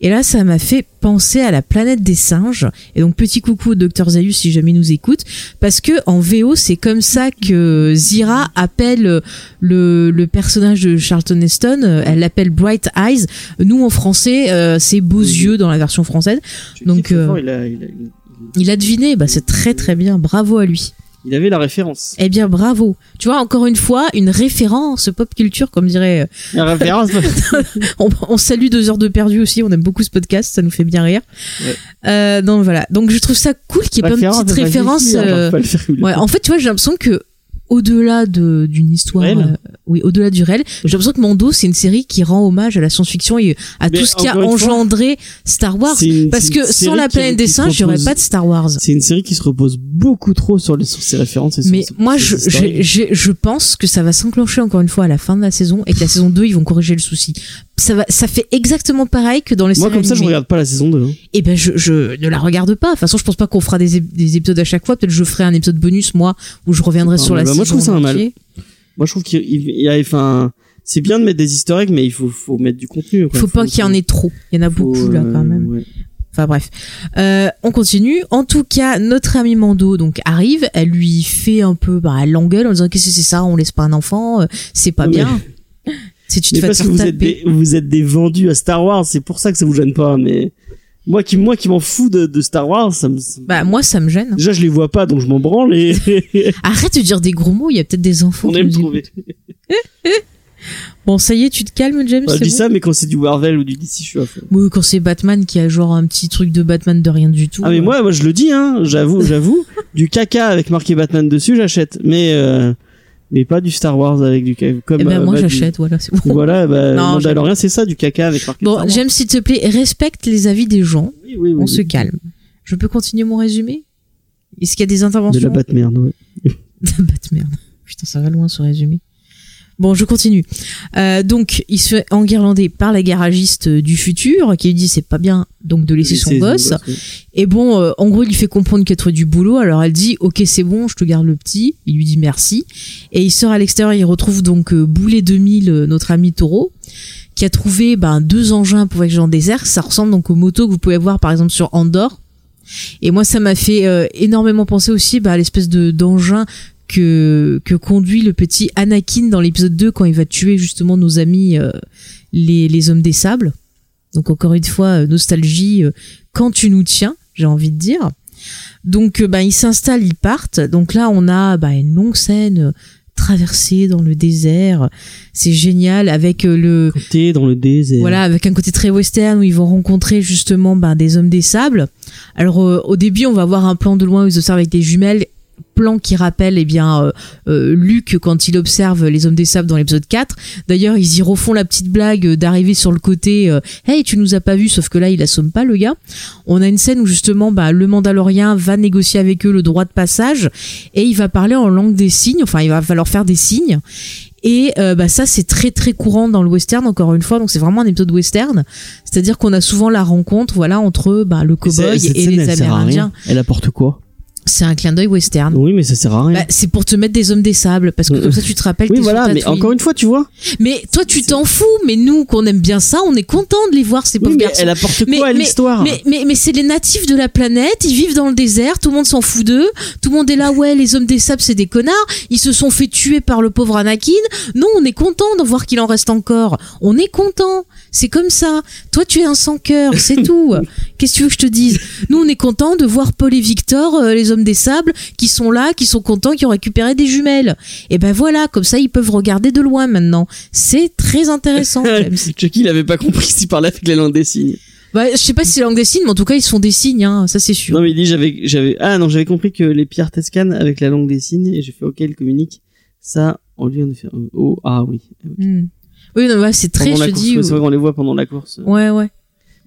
Et là, ça m'a fait penser à la planète des singes. Et donc, petit coucou au docteur Zayus si jamais il nous écoute. Parce que, en VO, c'est comme ça que Zira appelle le, le personnage de Charlton Heston. Euh, Elle l'appelle Bright Eyes. Nous, en français, euh, c'est beaux Oui. yeux dans la version française. Tu Donc, euh, il, a, il, a- il- Il a deviné, bah, c'est très très bien. Bravo à lui. Il avait la référence. Eh bien, bravo. Tu vois, encore une fois, une référence pop culture, comme dirait. euh, La référence. On, on salue deux heures de perdu aussi. On aime beaucoup ce podcast, ça nous fait bien rire. Ouais. Euh, donc voilà. Donc je trouve ça cool qu'il y ait pas une petite référence. euh, Ouais, en fait, tu vois, j'ai l'impression que au-delà de d'une histoire. Oui, au-delà du réel, j'ai l'impression que Mando, c'est une série qui rend hommage à la science-fiction et à Mais tout ce qui a fois, engendré Star Wars. Une- Parce que sans la planète des singes, il n'y aurait pas de Star Wars. C'est une série qui se repose beaucoup trop sur, les, sur ses références et sur Mais ses- moi, ses je, pense que ça va s'enclencher encore une fois à la fin de la saison et que la saison 2, ils vont corriger le souci. Ça, va, ça fait exactement pareil que dans les Moi, séries comme ça, je regarde pas la saison 2. hein. Eh ben, je, je ne la regarde pas. De toute façon, je pense pas qu'on fera des, ép- des épisodes à chaque fois. Peut-être je ferai un épisode bonus, moi, où je reviendrai Ah, sur la bah, saison moi, je trouve ça un mal. Moi, je trouve qu'il il- il y a, enfin, c'est bien de mettre des easter eggs, mais il faut, faut mettre du contenu. quoi. Faut pas qu'il y en ait trop. Il y en a faut, beaucoup, là, euh, quand même. ouais. Enfin bref, Euh, on continue. En tout cas, notre amie Mando donc arrive, elle lui fait un peu, bah, elle l'engueule en disant qu'est-ce que c'est ça, on laisse pas un enfant, euh, c'est pas Non, mais- bien. Si tu te Mais fais parce que vous êtes, des, vous êtes des vendus à Star Wars, c'est pour ça que ça vous gêne pas. Mais moi qui, moi qui m'en fous de, de Star Wars, ça me, Bah moi ça me gêne. déjà je les vois pas, donc je m'en branle et Arrête de dire des gros mots, il y a peut-être des enfants. on aime trouver. Bon ça y est, tu te calmes James. Bah, je dis bon ça, mais quand c'est du Marvel ou du DC, je suis à fond. Oui, quand c'est Batman qui a genre un petit truc de Batman de rien du tout. Ah mais euh, moi, moi je le dis, hein, j'avoue, j'avoue, du caca avec marqué Batman dessus, j'achète, mais euh, mais pas du Star Wars avec du caca. Comme Eh ben euh, moi bah, du- j'achète, voilà, c'est bon. Voilà, bah, Non, Mandalorian, c'est ça, du caca avec marqué Bon. James, s'il te plaît, respecte les avis des gens. Oui, oui, oui, On se calme. Je peux continuer mon résumé? Est-ce qu'il y a des De interventions? La Batmerde, ouais. Batmerde. Putain, ça va loin ce résumé. Bon, je continue. Euh, donc, il se fait enguirlander par la garagiste du futur, qui lui dit c'est pas bien donc de laisser son gosse. oui. Et bon, euh, en gros, il lui fait comprendre trouvé du boulot. Alors elle dit ok c'est bon, je te garde le petit. Il lui dit merci. Et il sort à l'extérieur. Il retrouve donc euh, Boulet 2000, euh, notre ami Taureau, qui a trouvé ben, deux engins pour voyager en désert. Ça ressemble donc aux motos que vous pouvez voir par exemple sur Andorre. Et moi, ça m'a fait euh, énormément penser aussi bah, à l'espèce de d'engin que que conduit le petit Anakin dans l'épisode 2 quand il va tuer justement nos amis euh, les les hommes des sables. Donc encore une fois, euh, nostalgie euh, quand tu nous tiens, j'ai envie de dire. Donc euh, bah, ils s'installent, ils partent. Donc là, on a bah, une longue scène traversée dans le désert. C'est génial avec le Côté dans le désert. voilà, avec un côté très western où ils vont rencontrer justement ben, des hommes des sables. Alors euh, au début, on va voir un plan de loin où ils observent avec des jumelles plan qui rappelle eh bien euh, euh, Luc quand il observe les hommes des sables dans l'épisode 4. D'ailleurs, ils y refont la petite blague euh, d'arriver sur le côté euh, "Hey, tu nous as pas vu" sauf que là, il assomme pas le gars. On a une scène où justement bah, le Mandalorien va négocier avec eux le droit de passage et il va parler en langue des signes, enfin il va, leur faire des signes. Et euh, bah ça c'est très très courant dans le western encore une fois donc c'est vraiment un épisode western c'est-à-dire qu'on a souvent la rencontre voilà entre bah, le cowboy et scène, les amérindiens. Elle apporte quoi? C'est un clin d'œil western Oui, mais ça sert à rien. bah, c'est pour te mettre des hommes des sables parce que comme ça tu te rappelles que oui, voilà, mais encore une fois, tu vois. mais toi tu t'en fous mais nous qu'on aime bien ça on est content de les voir ces Oui, pauvres mais garçons elle apporte Mais- quoi à l'histoire mais, mais, mais c'est les natifs de la planète, ils vivent dans le désert, tout le monde s'en fout d'eux, tout le monde est là, ouais, les hommes des sables, c'est des connards, ils se sont fait tuer par le pauvre Anakin. Non, on est content de voir qu'il en reste encore. On est content. C'est comme ça. Toi, tu es un sans cœur, c'est tout. Qu'est-ce que tu veux que je te dise? Nous, on est content de voir Paul et Victor, euh, les hommes des sables, qui sont là, qui sont contents, qui ont récupéré des jumelles. Et ben voilà, comme ça, ils peuvent regarder de loin maintenant. C'est très intéressant. Chucky, il avait pas compris s'il parlait avec les langues des signes. Bah, je sais pas si c'est langue des signes, mais en tout cas, ils se font des signes, hein, ça c'est sûr. Non, mais il dit, j'avais, j'avais, ah non, j'avais compris que les pierres t'escanent avec la langue des signes et j'ai fait, ok, ils communiquent. Ça, on lui on fait, euh, oh, ah oui. Hmm. Oui, non, ouais, c'est très, Pendant je la te course, dis. c'est vrai qu'on les voit pendant la course. Ouais, ouais.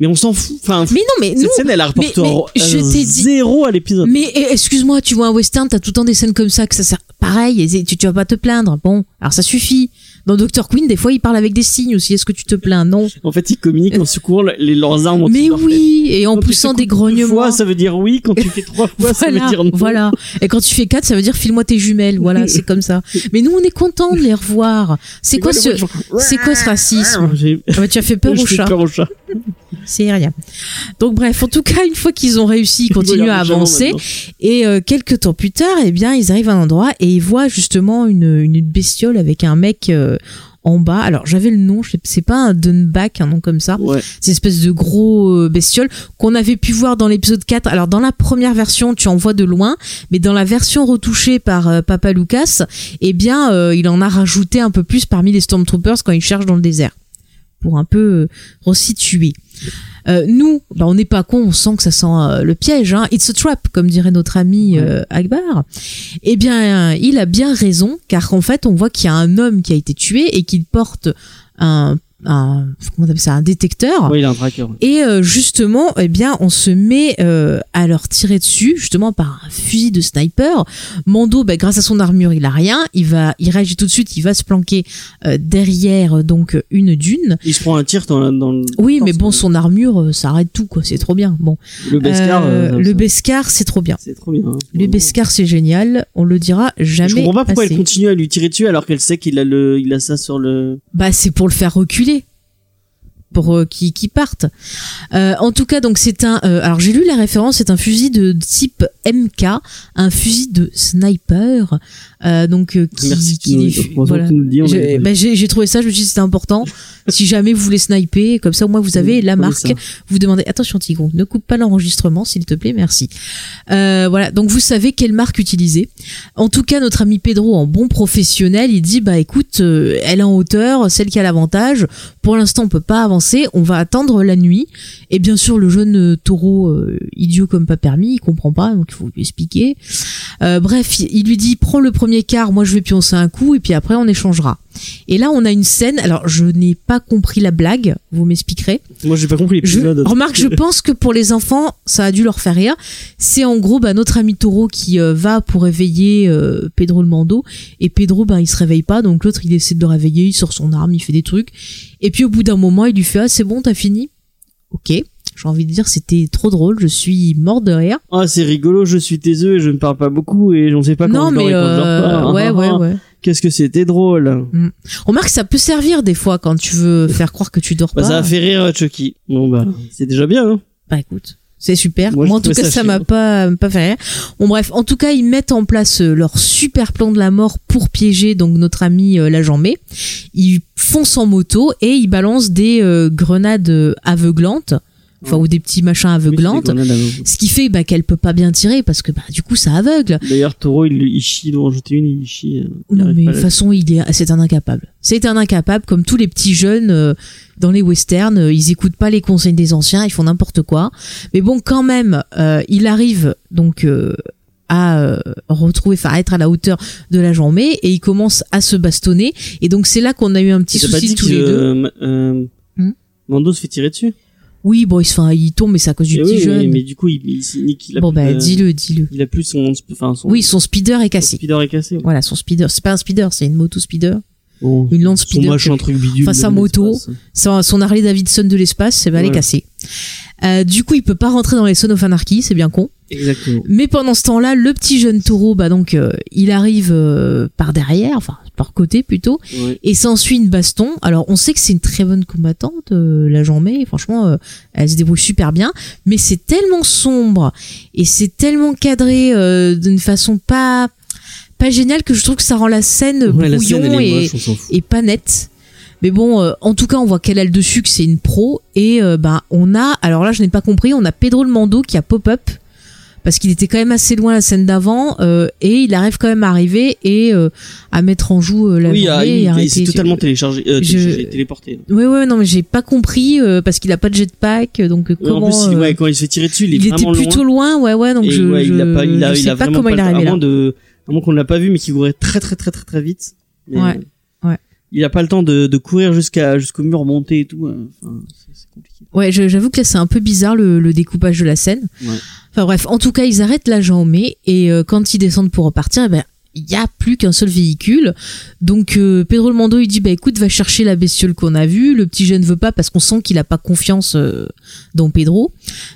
Mais on s'en fout. Enfin, Mais non, mais nous, cette scène, elle a mais en- je dit- zéro à l'épisode. Mais eh, excuse-moi, tu vois un western, t'as tout le temps des scènes comme ça que ça sert pareil, et tu, tu vas pas te plaindre. Bon, alors ça suffit. Dans Dr Queen, des fois, il parle avec des signes aussi. Est-ce que tu te plains? Non. En fait, ils communiquent en secouant les, leurs armes. Mais oui, et en Quand poussant des grognements. fois, ça veut dire oui. Quand tu fais trois fois, ça veut dire non. voilà. Et quand tu fais quatre, ça veut dire file-moi tes jumelles. Voilà, c'est comme ça. Mais nous, on est contents de les revoir. C'est quoi ce, bruit, genre, c'est quoi ce racisme? Ah bah, Tu as fait peur j'ai au chat. peur au chat. C'est rien. Donc bref, en tout cas, une fois qu'ils ont réussi, ils continuent à avancer. Et euh, quelques temps plus tard, eh bien, ils arrivent à un endroit et ils voient justement une, une bestiole avec un mec euh, en bas. Alors, j'avais le nom, c'est pas un Dunback, un nom comme ça. Ouais. C'est une espèce de gros euh, bestiole qu'on avait pu voir dans l'épisode 4. Alors, dans la première version, tu en vois de loin, mais dans la version retouchée par euh, Papa Lucas, eh bien, euh, il en a rajouté un peu plus parmi les Stormtroopers quand ils cherchent dans le désert. Pour un peu euh, resituer. Euh, nous, bah, on n'est pas cons, on sent que ça sent euh, le piège. Hein. It's a trap, comme dirait notre ami euh, Akbar. Eh bien, il a bien raison, car en fait, on voit qu'il y a un homme qui a été tué et qu'il porte un, un comment on appelle ça, un détecteur. Ouais, il a un tracker. Et euh, justement, eh bien, on se met euh, à leur tirer dessus, justement par un fusil de sniper. Mando, bah, grâce à son armure, il a rien. Il va, il réagit tout de suite. Il va se planquer euh, derrière donc une dune. Il se prend un tir dans, dans le. Oui, dans mais bon, son- armure, ça arrête tout, quoi. C'est trop bien. Bon, Le Beskar. Le Beskar, c'est trop bien. C'est trop bien. hein. Le Beskar, c'est génial. On le dira jamais. Je comprends pas pourquoi assez. elle continue à lui tirer dessus alors qu'elle sait qu'il a le, il a ça sur le. Bah, c'est pour le faire reculer. Pour euh, qu'il qu'il parte. Euh, en tout cas, donc c'est un. euh, alors j'ai lu la référence, c'est un fusil de type MK, un fusil de sniper. Euh, donc euh, qui, Merci. voilà. on J'ai bah, trouvé ça, je me suis dit c'était important. si jamais vous voulez sniper, comme ça au moins vous avez Oui, la marque. ça. Vous demandez attention Tigron, ne coupe pas l'enregistrement s'il te plaît, merci. Euh, voilà, donc vous savez quelle marque utiliser. En tout cas, notre ami Pedro, en bon professionnel, il dit bah écoute, elle est en hauteur, celle qui a l'avantage. Pour l'instant, on peut pas avancer, on va attendre la nuit. Et bien sûr, le jeune taureau idiot comme pas permis, il comprend pas, donc il faut lui expliquer. Bref, il lui dit prends le premier quart, moi je vais pioncer un coup et puis après on échangera. Et là, on a une scène. Alors, je n'ai pas compris la blague. Vous m'expliquerez. Moi, j'ai pas compris Je, remarque, je pense que pour les enfants, ça a dû leur faire rire. C'est en gros bah, notre ami Taureau qui euh, va pour réveiller euh, Pedro le Mando. Et Pedro, bah, il se réveille pas. Donc l'autre, il essaie de le réveiller, il sort son arme, il fait des trucs. Et puis au bout d'un moment, il lui fait Ah, c'est bon, t'as fini? Ok. J'ai envie de dire, c'était trop drôle. Je suis mort de rire. Ah, c'est rigolo, je suis tes œufs et je ne parle pas beaucoup et j'en sais pas quand non, je mais quand je euh, pas. ouais, ouais, ouais. Qu'est-ce que c'était drôle. Remarque, ça peut servir des fois quand tu veux faire croire que tu dors Bah, pas. ça a fait rire Chucky. Bon, bah, c'est déjà bien, hein. Bah écoute, c'est super. Moi, Moi, je en tout cas, ça m'a pas pas fait rire. Bon bref, en tout cas, ils mettent en place euh, leur super plan de la mort pour piéger donc notre ami euh, la jambée. Ils foncent en moto et ils balancent des euh, grenades euh, aveuglantes, enfin ou des petits machins aveuglantes. Ce qui fait bah, qu'elle peut pas bien tirer parce que bah, du coup ça aveugle. D'ailleurs, Taureau, il, il chie, il doit en jeter une, il chie. euh, il Non mais de toute façon il est c'est un incapable. C'est un incapable comme tous les petits jeunes euh, dans les westerns, euh, ils écoutent pas les conseils des anciens, ils font n'importe quoi. Mais bon quand même, euh, il arrive donc à retrouver, enfin à être à la hauteur de la jambe et il commence à se bastonner et donc c'est là qu'on a eu un petit souci tous que, les deux. euh, euh, Hmm Mando se fait tirer dessus? Oui bon il, se, enfin, il tombe mais c'est à cause du Eh petit oui, jeune. mais, mais du coup, il, il, il, a bon bah dis-le, dis-le. Il a plus son, enfin, son, Oui son speeder est son cassé. speeder est cassé. ouais. Voilà son speeder, c'est pas un speeder, c'est une moto speeder, Bon, une lance son speeder. machin truc bidule. Enfin, sa moto. son, son Harley Davidson de l'espace, c'est elle est Ouais. cassée. Euh, du coup, il peut pas rentrer dans les Son of Anarchy, c'est bien con. Exactement. Mais pendant ce temps-là, le petit jeune taureau, bah donc, euh, il arrive euh, par derrière, enfin par côté plutôt, Ouais. et s'ensuit une baston. Alors, on sait que c'est une très bonne combattante, euh, la Jambée. Franchement, euh, elle se débrouille super bien, mais c'est tellement sombre et c'est tellement cadré euh, d'une façon pas pas géniale que je trouve que ça rend la scène Ouais, la scène, et moche, et pas nette. Mais bon, euh, en tout cas, on voit qu'elle a le dessus, que c'est une pro. Et euh, ben, on a, alors là, je n'ai pas compris, on a Pedro le Mando qui a pop-up parce qu'il était quand même assez loin la scène d'avant euh, et il arrive quand même à arriver et euh, à mettre en joue euh, la oui, ah, et il, il totalement téléchargé, euh, Je- téléchargé, téléporté. Oui, oui, non, mais j'ai pas compris euh, parce qu'il a pas de jetpack, donc Ouais, en comment plus, il- ouais, quand il se fait tirer dessus, il est il était plutôt loin. loin, ouais, ouais, donc Et je, ouais, je, il a pas, il a, je il sais a pas comment pas il est arrivé là. de, à moins qu'on ne l'a pas vu, mais qu'il courait très très très très très vite. Mais, ouais. Il a pas le temps de, de courir jusqu'à jusqu'au mur monté et tout. Enfin, c'est compliqué. Ouais, j'avoue que là c'est un peu bizarre le, le découpage de la scène. Ouais. Enfin bref, en tout cas ils arrêtent l'agent mai et euh, quand ils descendent pour repartir, eh ben il y a plus qu'un seul véhicule. Donc euh, Pedro le Mando il dit bah écoute va chercher la bestiole qu'on a vue. Le petit jeune veut pas parce qu'on sent qu'il a pas confiance euh, dans Pedro.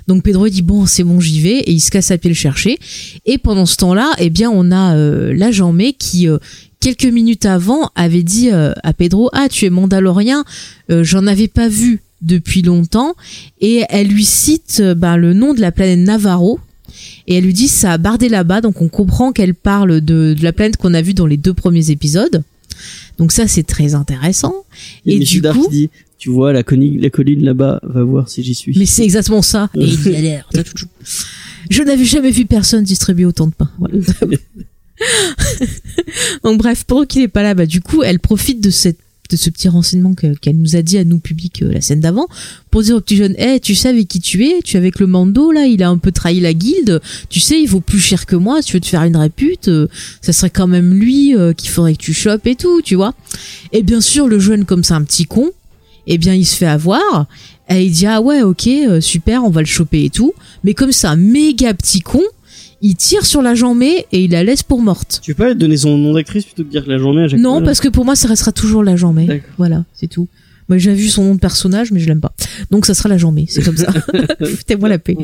Donc Pedro il dit bon c'est bon j'y vais et il se casse à pied le chercher. Et pendant ce temps-là, eh bien on a euh, l'agent mai qui euh, quelques minutes avant avait dit euh, à Pedro ah tu es mandalorien Euh, j'en avais pas vu depuis longtemps et elle lui cite euh, ben, le nom de la planète Navarro. Et elle lui dit ça a bardé là-bas donc on comprend qu'elle parle de, de la planète qu'on a vue dans les deux premiers épisodes. Donc ça c'est très intéressant. Et, Et du coup- dit, tu vois la colline, la colline là-bas, va voir si j'y suis. mais c'est exactement ça. Et il y a l'air je n'avais jamais vu personne distribuer autant de pain. Voilà. donc bref pendant qu'il est pas là bah du coup elle profite de cette de ce petit renseignement que- qu'elle nous a dit à nous public euh, la scène d'avant pour dire au petit jeune eh tu sais avec qui tu es tu es avec le Mando là il a un peu trahi la guilde. Tu sais il vaut plus cher que moi si tu veux te faire une répute euh, ça serait quand même lui euh, qu'il faudrait que tu chopes et tout tu vois. Et bien sûr le jeune comme c'est un petit con eh bien il se fait avoir et il dit ah ouais ok euh, super on va le choper et tout. Mais comme c'est un méga petit con il tire sur la jambe et il la laisse pour morte. Tu veux pas donner son nom d'actrice plutôt que dire la journée à chaque non fois, parce que pour moi ça restera toujours la D'accord. voilà c'est tout. Moi j'ai vu son nom de personnage mais je l'aime pas. Donc ça sera la jambe c'est comme ça. Foutez-moi la paix.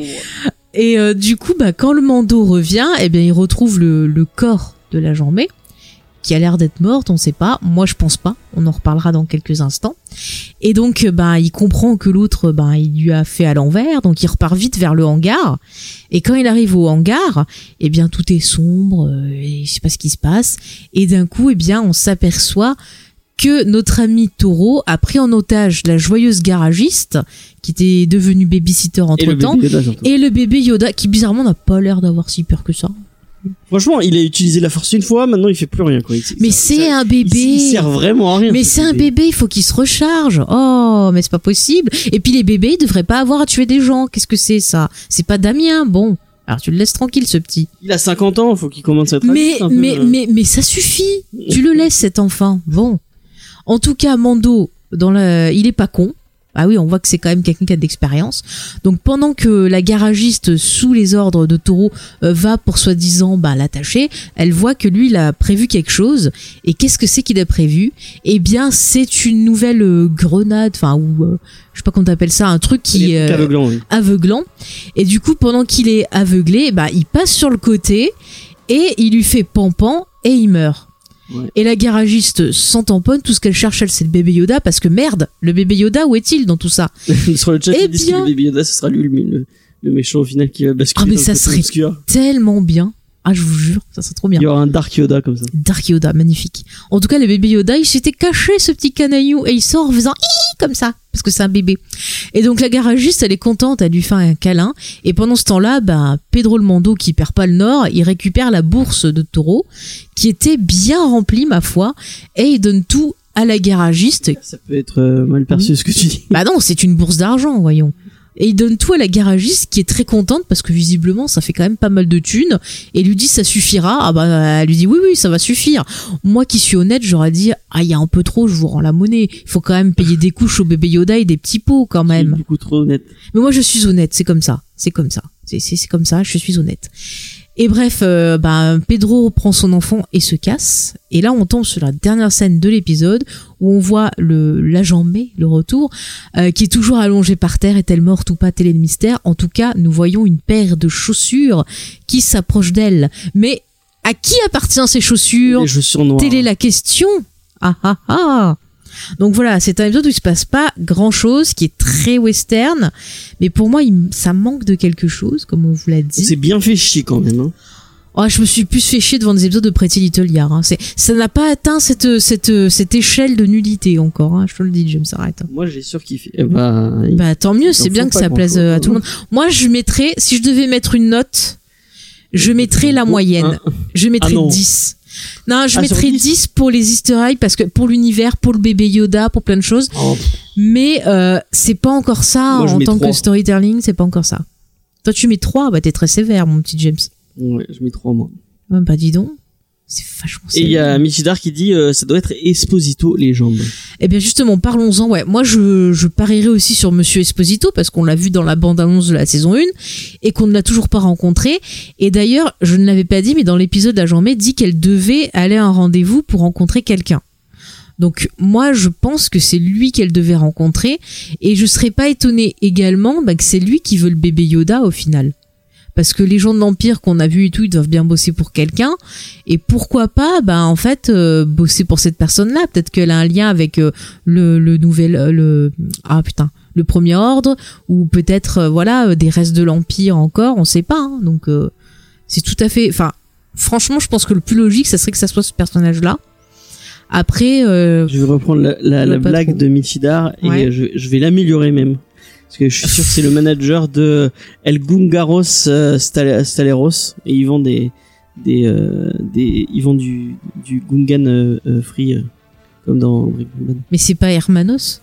Et euh, du coup, bah, quand le Mando revient, eh bien, il retrouve le, le corps de la Jambe, qui a l'air d'être morte, on sait pas. Moi, je pense pas. On en reparlera dans quelques instants. Et donc, bah, il comprend que l'autre, bah, il lui a fait à l'envers, donc il repart vite vers le hangar. Et quand il arrive au hangar, eh bien, tout est sombre, euh, et je sais pas ce qui se passe. Et d'un coup, eh bien, on s'aperçoit que notre ami Taureau a pris en otage la joyeuse garagiste, qui était devenue babysitter Et entre le temps. bébé Yoda, surtout. Et le bébé Yoda, qui bizarrement n'a pas l'air d'avoir si peur que ça. Franchement, il a utilisé la force une fois, maintenant il fait plus rien quoi. Il- Mais c'est un il- bébé. Il, sert vraiment à rien. Mais ce c'est un bébé, il faut qu'il se recharge. Oh, mais c'est pas possible. Et puis les bébés, ils devraient pas avoir à tuer des gens. Qu'est-ce que c'est ça? C'est pas Damien. Bon, alors tu le laisses tranquille, ce petit. Il a 50 ans, faut qu'il commence à être Mais adulte, un peu, mais euh. mais mais ça suffit. Tu le laisses cet enfant. Bon. En tout cas, Mando, dans la, il est pas con. Ah oui, on voit que c'est quand même quelqu'un qui a de l'expérience. Donc pendant que la garagiste, sous les ordres de Taureau, euh, va pour soi-disant bah, l'attacher, elle voit que lui, il a prévu quelque chose. Et qu'est-ce que c'est qu'il a prévu? Eh bien, c'est une nouvelle euh, grenade, enfin, ou euh, je sais pas comment t'appelles ça, un truc qui est euh, aveuglant, oui. aveuglant. Et du coup, pendant qu'il est aveuglé, bah, il passe sur le côté et il lui fait pampan et il meurt. Ouais. Et la garagiste s'en tamponne, tout ce qu'elle cherche, elle, c'est le bébé Yoda, parce que merde, le bébé Yoda, où est-il dans tout ça Sur le chat, Eh bien- que le bébé Yoda, ce sera lui le, méchant au final qui va basculer Ah, mais dans ça serait- obscur. Tellement bien. Ah, je vous jure, ça serait trop bien. Il y aura un Dark Yoda comme ça. Dark Yoda, magnifique. En tout cas, le bébé Yoda, il s'était caché, ce petit canaillou, et il sort en faisant comme ça, parce que c'est un bébé. Et donc la garagiste, elle est contente, elle lui fait un câlin. Et pendant ce temps-là, ben, Pedro le Mando, qui perd pas le nord, il récupère la bourse de Taureau, qui était bien remplie, ma foi, et il donne tout à la garagiste. Ça peut être euh, mal perçu ce que tu dis. Bah non, c'est une bourse d'argent, voyons. Et il donne tout à la garagiste qui est très contente parce que visiblement ça fait quand même pas mal de thunes et lui dit ça suffira. Ah bah elle lui dit oui oui ça va suffire. Moi qui suis honnête j'aurais dit ah il y a un peu trop je vous rends la monnaie. Il faut quand même payer des couches au bébé Yoda et des petits pots quand même. beaucoup trop honnête. Mais moi je suis honnête c'est comme ça c'est comme ça c'est comme ça je suis honnête. Et bref, euh, bah, Pedro prend son enfant et se casse. Et là, on tombe sur la dernière scène de l'épisode où on voit le l'agent May, le retour, euh, qui est toujours allongé par terre. Est-elle morte ou pas est le mystère. En tout cas, nous voyons une paire de chaussures qui s'approche d'elle. Mais à qui appartient ces chaussures? Les chaussures noires. Telle est la question. Ah ah ah. Donc voilà, c'est un épisode où il se passe pas grand chose, qui est très western, mais pour moi, il- ça manque de quelque chose, comme on vous l'a dit. C'est bien fait chier quand même. Hein. Oh, je me suis plus fait chier devant des épisodes de Pretty Little Liars. Hein. C'est, ça n'a pas atteint cette, cette, cette échelle de nullité encore. Hein. Je te le dis, James, arrête. Moi, j'ai surkiffé. Eh bah, Bah tant mieux, c'est bien que ça plaise euh, à tout le monde. Moi, je mettrais, si je devais mettre une note, je mettrais la moyenne. Je mettrais Ah non. 10. Non, je Ah, mettrais 10? 10 pour les easter eggs parce que pour l'univers, pour le bébé Yoda, pour plein de choses. Oh, Mais euh, c'est pas encore ça Moi, en tant que trois. storytelling, c'est pas encore ça. Toi, tu mets 3, bah t'es très sévère, mon petit James. ouais, je mets trois mois. Ouais, bah dis donc. C'est vachement Et il y a. Michidar qui dit euh, ça doit être Esposito les jambes. Eh bien justement, parlons-en. Ouais, moi je, je parierais aussi sur Monsieur Esposito parce qu'on l'a vu dans la bande-annonce de la saison 1 et qu'on ne l'a toujours pas rencontré. Et d'ailleurs, je ne l'avais pas dit, mais dans l'épisode, la May dit qu'elle devait aller à un rendez-vous pour rencontrer quelqu'un. Donc moi, je pense que c'est lui qu'elle devait rencontrer et je serais pas étonnée également bah, que c'est lui qui veut le bébé Yoda au final. Parce que les gens de l'Empire qu'on a vu et tout, ils doivent bien bosser pour quelqu'un. Et pourquoi pas, bah en fait, euh, bosser pour cette personne-là. Peut-être qu'elle a un lien avec euh, le, le nouvel, euh, le ah putain, le premier ordre, ou peut-être euh, voilà euh, des restes de l'Empire encore, on sait pas. hein. Donc euh, c'est tout à fait. Enfin, franchement, je pense que le plus logique, ça serait que ça soit ce personnage-là. Après, euh, Je vais reprendre la, la, blague de Michidar et Ouais. je, je vais l'améliorer même. Parce que je suis sûr que c'est le manager de El Gungaros euh, Stal- Staleros et ils vendent des des euh, des ils vendent du du Gungan euh, free euh, comme dans mais c'est pas Hermanos?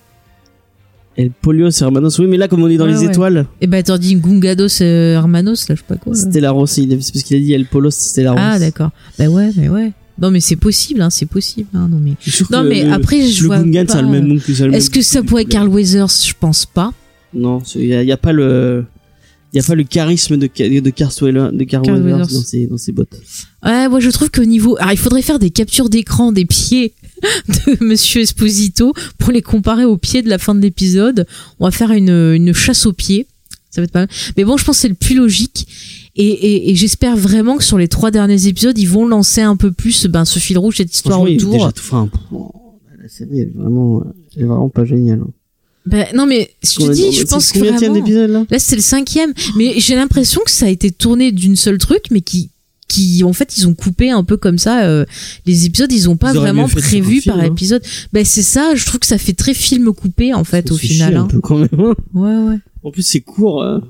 El Polios Hermanos. Oui, mais là comme on est dans les ouais. étoiles, Et bah t'as dit Gungados euh, Hermanos, là, je sais pas quoi. Stellaros, c'est parce qu'il a dit El Polos Stellaros. Ah d'accord. Bah ouais, mais ouais. Non mais c'est possible, hein, c'est possible. Hein, non mais. Je suis sûr Non que mais le, après je le vois Gungan pas. ça a le même nom que ça a le Est-ce que ça pourrait être Carl Weathers? Je pense pas. Non, il y a, y a pas le il y a pas le charisme de de Carswell de Weathers Weathers. dans ses dans ses bottes. Ouais, moi je trouve qu'au niveau, alors il faudrait faire des captures d'écran des pieds de Monsieur Esposito pour les comparer aux pieds de la fin de l'épisode. On va faire une, une chasse aux pieds. Ça va être pas mal. Mais bon, je pense que c'est le plus logique. Et, et, et j'espère vraiment que sur les trois derniers épisodes, ils vont lancer un peu plus ben, ce fil rouge, cette histoire autour. déjà tout- enfin, la série elle est vraiment elle est vraiment pas géniale. hein. Ben, non, mais je te dis, je pense que vraiment... là Là, c'est le cinquième. Mais j'ai l'impression que ça a été tourné d'une seule truc, mais qui, qui, en fait, ils ont coupé un peu comme ça. euh, les épisodes, ils ont pas Ils vraiment prévu film, par hein. épisode. Ben, c'est ça. Je trouve que ça fait très film coupé, en fait, au final. chier un hein. peu quand même. hein. Ouais, ouais. En plus c'est court. hein.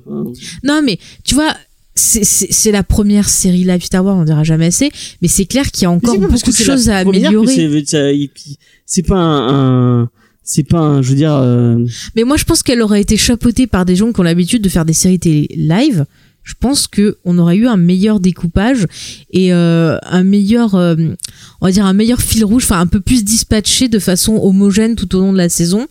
Non, mais tu vois. C'est, la première série live Star Wars, on dira jamais assez, mais c'est clair qu'il y a encore beaucoup de choses à améliorer. C'est pas un, un- c'est pas un, je veux dire. euh, Mais moi, je pense qu'elle aurait été chapeautée par des gens qui ont l'habitude de faire des séries télé live. Je pense que on aurait eu un meilleur découpage et euh, un meilleur, euh, on va dire un meilleur fil rouge, enfin un peu plus dispatché de façon homogène tout au long de la saison.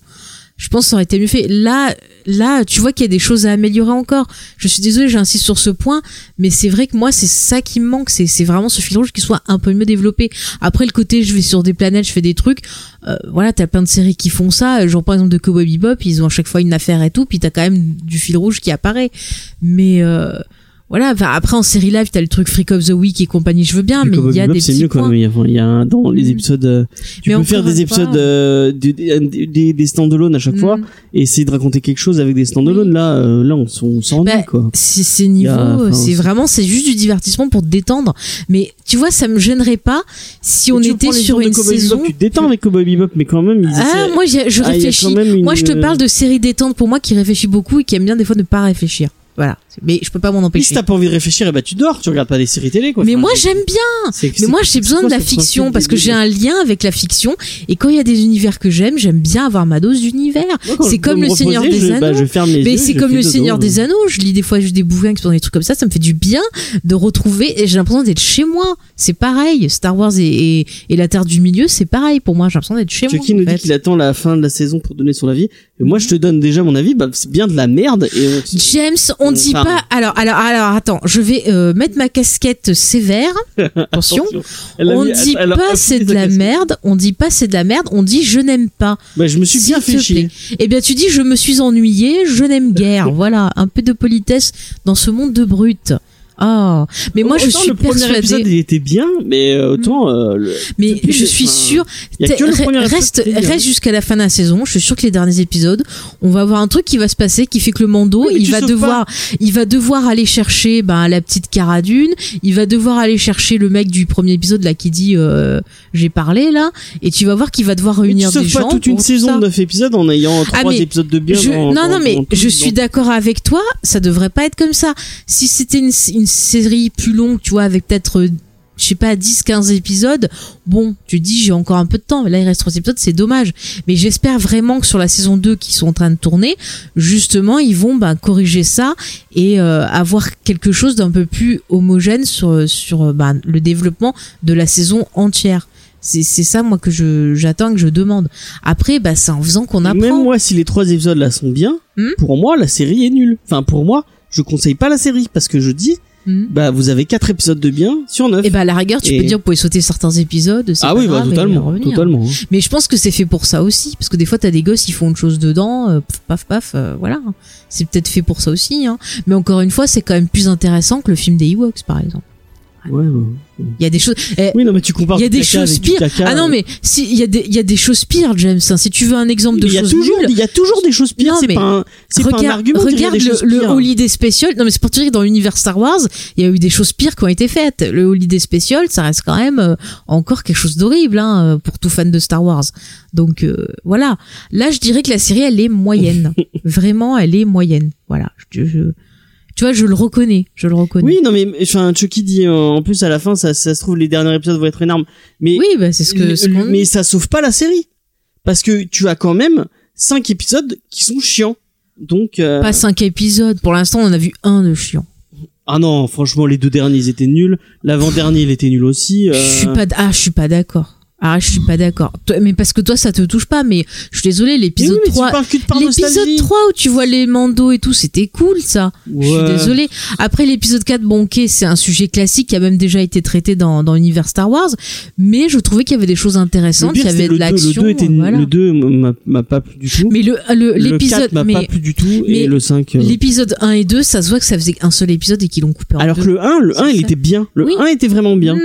Je pense que ça aurait été mieux fait. Là, là, tu vois qu'il y a des choses à améliorer encore. Je suis désolée, j'insiste sur ce point, mais c'est vrai que moi, c'est ça qui me manque. C'est, vraiment ce fil rouge qui soit un peu mieux développé. Après, le côté, je vais sur des planètes, je fais des trucs. Euh, voilà, t'as plein de séries qui font ça. Genre, par exemple, de Cowboy Bebop, ils ont à chaque fois une affaire et tout, puis t'as quand même du fil rouge qui apparaît. Mais, euh, voilà, enfin, après, en série live, t'as le truc Freak of the Week et compagnie, je veux bien, mais il y a des c'est mieux quand même. Il y a, enfin, il y a un, dans les Mm. épisodes, euh, tu Mais peux faire des épisodes fois- euh, de- des des des stand-alone à chaque fois Mm. et essayer de raconter quelque chose avec des stand-alone. Là, euh, là, on, s'en- s'ennuie Bah, quoi. C'est niveau, c'est vraiment, c'est juste du divertissement pour te détendre. Mais tu vois, ça me gênerait pas si on était sur une saison. Tu te détends avec Cowboy Bebop, mais quand même, Ah, moi, je Ah, réfléchis. Moi, je te parle de séries détente pour moi qui réfléchit beaucoup et qui aime bien des fois ne pas réfléchir. Voilà. Mais je peux pas m'en Et si empêcher. t'as pas envie de réfléchir, eh ben tu dors, tu regardes pas des séries télé quoi. Mais Enfin, moi, j'aime bien. Mais moi, j'ai besoin quoi de la fiction parce que j'ai un lien avec la fiction. Et quand il y a des univers que j'aime, j'aime bien avoir ma dose d'univers. C'est comme me le Seigneur des je, bah, Anneaux. je Mais c'est comme le. Seigneur des Anneaux. Je lis des fois juste des bouquins qui sont des trucs comme ça. Ça me fait du bien de retrouver. Et j'ai l'impression d'être chez moi. C'est pareil. Star Wars et, et, et la Terre du Milieu, c'est pareil pour moi. J'ai l'impression d'être chez moi. Chucky nous dit qu'il attend la fin de la saison pour donner son avis? Et moi, je te donne déjà mon avis. Bah, c'est bien de la merde. Et on- On dit Enfin- pas. Alors, alors, alors, attends. Je vais euh, mettre ma casquette sévère. Attention. On mis- dit pas c'est de la casquette. merde. On dit pas c'est de la merde. On dit je n'aime pas. Bah, je me suis bien fait chier. Eh bien, tu dis je me suis ennuyé. Je n'aime guère. voilà, un peu de politesse dans ce monde de brutes. Oh, mais moi je suis le premier épisode persuadée. il était bien, mais euh, autant euh, le- Mais depuis je suis sûre. premier reste reste jusqu'à la fin de la saison. Je suis sûre que les derniers épisodes, on va avoir un truc qui va se passer, qui fait que le Mando, Oui, il tu va devoir, il va devoir aller chercher ben la petite Cara Dune. Il va devoir aller chercher le mec du premier épisode là qui dit euh, j'ai parlé là, et tu vas voir qu'il va devoir tu réunir des sauves pas gens. toute une saison de 9 épisodes en ayant trois Ah, mais épisodes de bien. Je- non, non, mais je suis d'accord avec toi. Ça devrait pas être comme ça. Si c'était une, une série plus longue, tu vois, avec peut-être, euh, je sais pas, 10, 15 épisodes, bon, tu dis, j'ai encore un peu de temps. Mais là, il reste trois épisodes, c'est dommage. Mais j'espère vraiment que sur la saison 2 qui sont en train de tourner, justement, ils vont, ben, corriger ça et euh, avoir quelque chose d'un peu plus homogène sur, sur, euh, ben, le développement de la saison entière. C'est, c'est ça, moi, que je, j'attends, que je demande. Après, bah, c'est en faisant qu'on apprend. Même moi, si les trois épisodes là sont bien, Hmm pour moi, la série est nulle. Enfin, pour moi, je conseille pas la série parce que je dis, Hmm. bah, vous avez quatre épisodes de bien sur neuf. Et bah à la rigueur, tu Et- peux dire, vous pouvez sauter certains épisodes. ah oui, bah, grave, totalement, hein. Mais je pense que c'est fait pour ça aussi, parce que des fois t'as des gosses, ils font autre chose dedans, euh, paf paf paf, euh, voilà. C'est peut-être fait pour ça aussi. Hein. Mais encore une fois, c'est quand même plus intéressant que le film des Ewoks, par exemple. Ouais, ouais. Il y a des choses. eh, Oui, non, mais tu compares il y a des choses pires. caca, Ah non, mais si il y a des il y a des choses pires, James. hein. Si tu veux un exemple de il y a choses toujours, nulles, il y a toujours des choses pires. C'est mais pas un, c'est pas un regarde, argument. regarde des le, le. Holiday Special. Non, mais c'est pour te dire que dans l'univers Star Wars, il y a eu des choses pires qui ont été faites. Le Holiday Special, ça reste quand même euh, encore quelque chose d'horrible hein, euh, pour tout fan de Star Wars. Donc euh, voilà. Là, je dirais que la série, elle est moyenne. Vraiment, elle est moyenne. Voilà. Je, je- tu vois, je le reconnais. Je le reconnais. Oui, non, mais enfin, Chucky dit euh, en plus à la fin, ça, ça se trouve les derniers épisodes vont être énormes. Mais Oui, bah, c'est ce que. ce mais ça sauve pas la série parce que tu as quand même cinq épisodes qui sont chiants. Donc euh, Pas cinq épisodes. Pour l'instant, on en a vu un de chiant. ah non, franchement, les deux derniers ils étaient nuls. L'avant dernier il était nul aussi. euh, Je suis pas. d- Ah, je suis pas d'accord. Ah, je suis pas d'accord. Mais parce que toi, ça te touche pas. Mais je suis désolée, oui, l'épisode mais 3. tu parles que de par L'épisode nostalgie. 3 où tu vois les mandos et tout, c'était cool ça. Je suis Ouais. désolée. Après l'épisode 4, bon ok, c'est un sujet classique qui a même déjà été traité dans, dans l'univers Star Wars, mais je trouvais qu'il y avait des choses intéressantes, pire, il y avait de le 2, l'action. le 2 était nul. voilà. Le 2 m'a pas plu du tout. Mais le l'épisode 4 m'a mais pas plu du tout mais et le 5 euh, l'épisode 1 et 2, ça se voit que ça faisait un seul épisode et qu'ils l'ont coupé en alors deux. que le 1, le C'est 1 il était bien. Le Oui. 1 était vraiment bien. Mm.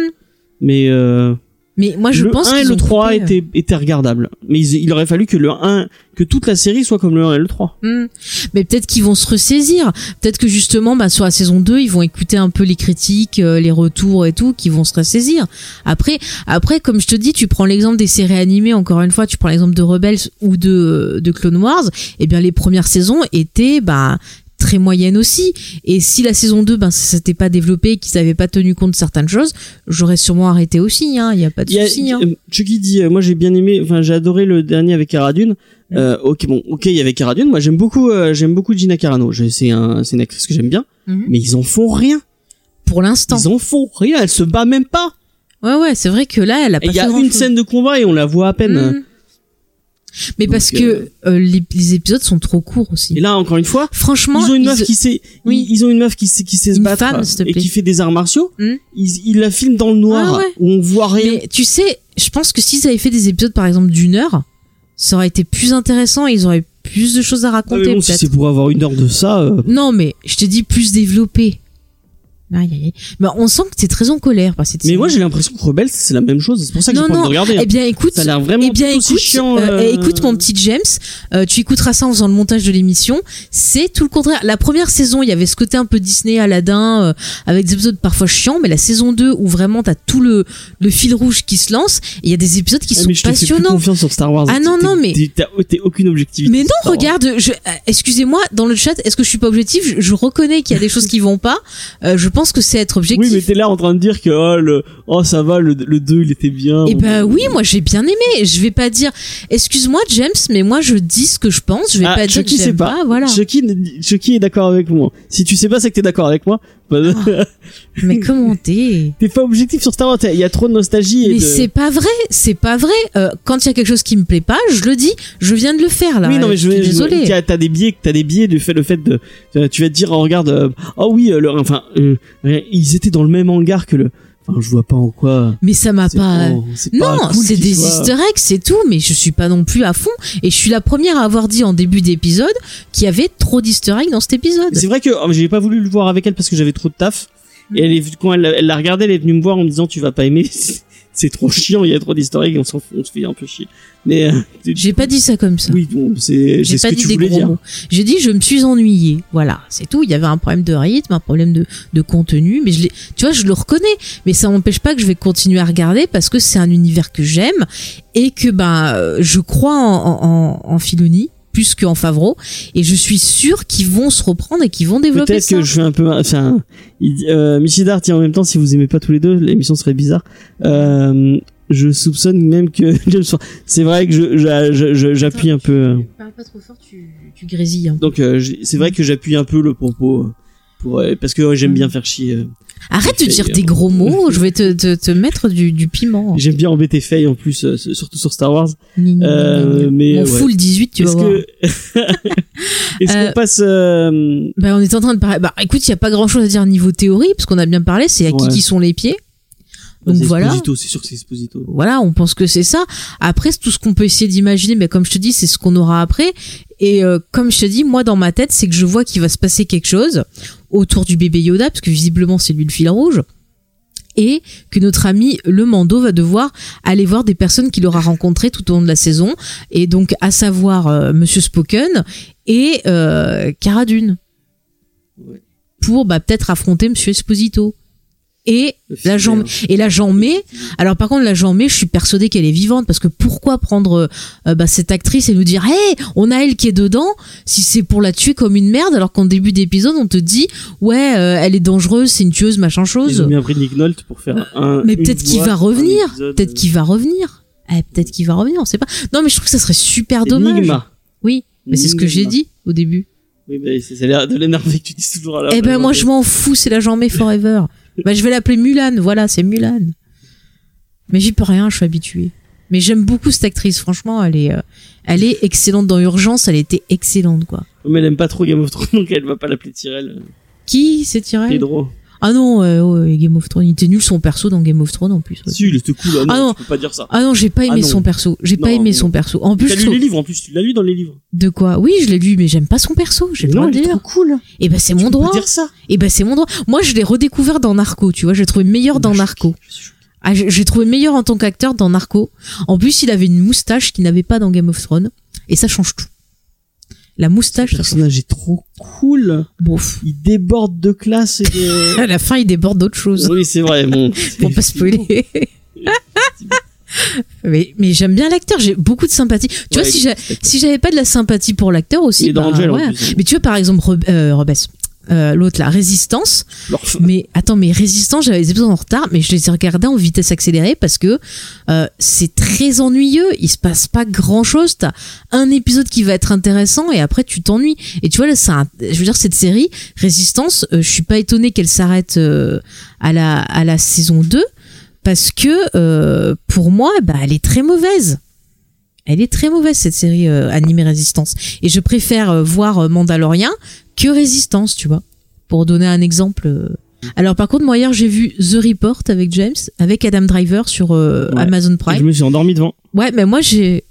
Mais euh, Mais moi je le pense 1 et le ont 3 coupé, euh, étaient, étaient regardables. Mais ils- il aurait fallu que le 1, que toute la série soit comme le 1 et le 3. Hmm. Mais peut-être qu'ils vont se ressaisir. Peut-être que justement, bah, sur la saison 2, ils vont écouter un peu les critiques, euh, les retours et tout, qui vont se ressaisir. Après, après, comme je te dis, tu prends l'exemple des séries animées, encore une fois, tu prends l'exemple de Rebels ou de, de Clone Wars, eh bien, les premières saisons étaient, bah, très moyennes aussi. Et si la saison 2, ben, ça s'était pas développé, qu'ils avaient pas tenu compte de certaines choses, j'aurais sûrement arrêté aussi, hein. Il y a pas de souci, hein. euh, Chucky dit, euh, moi j'ai bien aimé, enfin j'ai adoré le dernier avec Cara Dune. Mm. Euh, ok bon, ok il y avait Cara Dune. Moi j'aime beaucoup, euh, j'aime beaucoup Gina Carano. C'est un, c'est une actrice que j'aime bien. Mhm. Mais ils en font rien. Pour l'instant. Ils en font rien. Elle se bat même pas. Ouais, ouais, c'est vrai que là, elle a pas il y a une scène de combat et on la voit à peine. Mhm. Mais parce euh, que euh, les, les épisodes sont trop courts aussi. Et là encore une fois, Franchement, ils ont une ils- meuf qui sait, Oui. ils, ils ont une meuf qui sait, qui sait se battre femme, et qui fait des arts martiaux. Hmm. Ils, ils la filment dans le noir Ah ouais. où on voit rien. Mais tu sais, je pense que s'ils avaient fait des épisodes par exemple d'une heure, ça aurait été plus intéressant et ils auraient plus de choses à Ah, raconter mais bon, si peut-être. c'est pour avoir une heure de ça. euh, Non, mais je te dis plus développé. Aïe, aïe, aïe. Mais on sent que t'es très en colère par cette Mais moi j'ai l'impression que Rebels c'est la même chose. C'est pour ça que j'ai Non, pas envie de regarder. Eh bien, écoute, Ça a l'air vraiment eh bien, tout aussi écoute, chiant. euh, euh, eh, écoute mon petit James, euh, tu écouteras ça en faisant le montage de l'émission. C'est tout le contraire. La première saison, il y avait ce côté un peu Disney, Aladdin, avec des épisodes parfois chiants, mais la saison 2 où vraiment t'as tout le, le fil rouge qui se lance, et il y a des épisodes qui Ah, sont mais je te fais plus passionnants. confiance sur Star Wars. Ah non, non, mais- T'as aucune objectivité. Mais non, Star regarde, excusez-moi, dans le chat, est-ce que je suis pas objectif? Je, je reconnais qu'il y a des choses qui vont pas. Je pense que c'est être objectif. Oui, mais t'es là en train de dire que oh, le, oh ça va, le, le 2 il était bien. Eh ben oui, moi j'ai bien aimé. Je vais pas dire, excuse-moi James, mais moi je dis ce que je pense. Je vais Ah, pas dire que Chucky j'aime pas. pas. Voilà. Chucky, Chucky est d'accord avec moi. Si tu sais pas, c'est que t'es d'accord avec moi. Bah, Mais comment t'es? T'es pas objectif sur Star Wars. Il y a trop de nostalgie. et Mais de... c'est pas vrai, c'est pas vrai. Euh, quand il y a quelque chose qui me plaît pas, je le dis. Je viens de le faire là. Oui, non, mais je je- désolée. T'as t'as des biais, t'as des biais du fait, le fait de, tu vas te dire, oh, regarde, euh, oh oui, euh, le, enfin, euh, ils étaient dans le même hangar que le, enfin, je vois pas en quoi. Mais ça m'a pas. Non, cool c'est des easter eggs, c'est tout, mais je suis pas non plus à fond. Et je suis la première à avoir dit en début d'épisode qu'il y avait trop d'easter eggs dans cet épisode. C'est vrai que oh, j'ai pas voulu le voir avec elle parce que j'avais trop de taf. Et elle est, quand elle, l'a- elle l'a regardé, elle est venue me voir en me disant tu vas pas aimer, c'est trop chiant, il y a trop d'historiques, on s'en fout, on se fait un peu chier. Mais euh, J'ai pas dit ça comme ça. oui, bon, c'est J'ai ce pas que dit tu des voulais gros dire. mots. J'ai dit je me suis ennuyée. Voilà, c'est tout. Il y avait un problème de rythme, un problème de, de contenu, mais je tu vois, je le reconnais. Mais ça m'empêche pas que je vais continuer à regarder parce que c'est un univers que j'aime et que ben je crois en, en, en Filoni plus qu'en Favreau et je suis sûre qu'ils vont se reprendre et qu'ils vont développer Peut-être ça. que je fais un peu, enfin, euh, Michidar, tiens, en même temps, si vous aimez pas tous les deux, l'émission serait bizarre. Euh, je soupçonne même que James Wan- c'est vrai que je, j'a- je- je- j'appuie un peu. euh, Parle pas trop fort, tu, tu grésilles. hein. Donc euh, c'est vrai que j'appuie un peu le propos euh, pour euh, parce que ouais, j'aime bien faire chier. Euh, Arrête de dire euh, des gros mots. Je vais te, te, te mettre du, du piment. J'aime bien embêter Faye en plus, euh, surtout sur Star Wars. Euh, mais, Mon ouais. full 18, tu Est-ce que est-ce Euh, qu'on passe euh, Bah, on est en train de parler. Bah, écoute, il y a pas grand chose à dire niveau théorie, parce qu'on a bien parlé, c'est à qui qui sont les pieds. Donc c'est voilà. Esposito, c'est sûr que c'est Esposito. Voilà, on pense que c'est ça. Après, c'est tout ce qu'on peut essayer d'imaginer, mais comme je te dis, c'est ce qu'on aura après. Et euh, comme je te dis, moi dans ma tête, c'est que je vois qu'il va se passer quelque chose autour du bébé Yoda, parce que visiblement c'est lui le fil rouge. Et que notre ami le Mando va devoir aller voir des personnes qu'il aura rencontrées tout au long de la saison, et donc à savoir euh, Monsieur Spoken et euh, Cara Dune, Ouais. pour bah, peut-être affronter Monsieur Esposito. Et j'en, fil, et j'en mets. Alors, par contre, j'en mets, je suis persuadée qu'elle est vivante parce que pourquoi prendre euh, bah, cette actrice et nous dire, hé, on a elle qui est dedans, si c'est pour la tuer comme une merde, alors qu'en début d'épisode, on te dit, ouais, euh, elle est dangereuse, c'est une tueuse, machin Ils ont chose. bien pris Nick Nolte pour faire un. Mais peut-être qu'il va un revenir. Peut-être euh, qu'il va revenir. Eh, peut-être qu'il va revenir, on sait pas. Non, mais je trouve que ça serait super dommage. Oui, mais c'est ce que j'ai dit au début. Oui, mais c'est ça a l'air de l'énerver que tu dis toujours à la Eh ben, moi, je m'en fous, c'est la jambe forever. Bah, je vais l'appeler Mulan, voilà, c'est Mulan. Mais j'y peux rien, je suis habituée. Mais j'aime beaucoup cette actrice, franchement, elle est, euh, elle est excellente dans Urgence, elle était excellente, quoi. Mais elle aime pas trop Game of Thrones, donc elle va pas l'appeler Tyrell. Qui c'est Tyrell? Pedro. Ah non, euh, Game of Thrones, il était nul son perso dans Game of Thrones en plus. ouais. Si, il était cool. Ah non, Ah non. tu peux pas dire ça. Ah non, j'ai pas aimé Ah non. son perso. J'ai pas aimé non. son perso. En plus, T'as lu trouve- les livres en plus, tu l'as lu dans les livres. de quoi? Oui, je l'ai lu, mais j'aime pas son perso. J'ai le droit non, de il est dire. trop cool. Et ben c'est mon peux droit. dire ça. Et ben c'est mon droit. Moi, je l'ai redécouvert dans Narco. Tu vois, j'ai trouvé meilleur dans Je suis Narco. Ah, j'ai j'ai trouvé meilleur en tant qu'acteur dans Narco. En plus, il avait une moustache qu'il n'avait pas dans Game of Thrones. Et ça change tout. La Le moustache, change. personnage est trop cool. Il déborde de classe et de... À la fin, il déborde d'autres choses. oui, c'est vrai, bon. Pour pas spoiler. mais mais j'aime bien l'acteur. J'ai beaucoup de sympathie. Tu vois, si j'avais pas de la sympathie pour l'acteur aussi. Il est dans bah, ouais. plus. Mais tu vois, par exemple, Re- euh. Euh, l'autre la résistance. Mais attends mais résistance j'avais des épisodes en retard mais je les ai regardés en vitesse accélérée parce que euh, c'est très ennuyeux. Il se passe pas grand chose t'as un épisode qui va être intéressant et après tu t'ennuies. Et tu vois là c'est un- je veux dire cette série résistance euh, je suis pas étonnée qu'elle s'arrête euh, à la à la saison 2 parce que euh, pour moi bah elle est très mauvaise. Elle est très mauvaise cette série euh, animée Résistance. Et je préfère euh, voir Mandalorian que Résistance tu vois pour donner un exemple euh. alors par contre moi hier j'ai vu The Report avec James avec Adam Driver sur euh, Ouais. Amazon Je Prime me suis endormi devant. ouais mais moi j'ai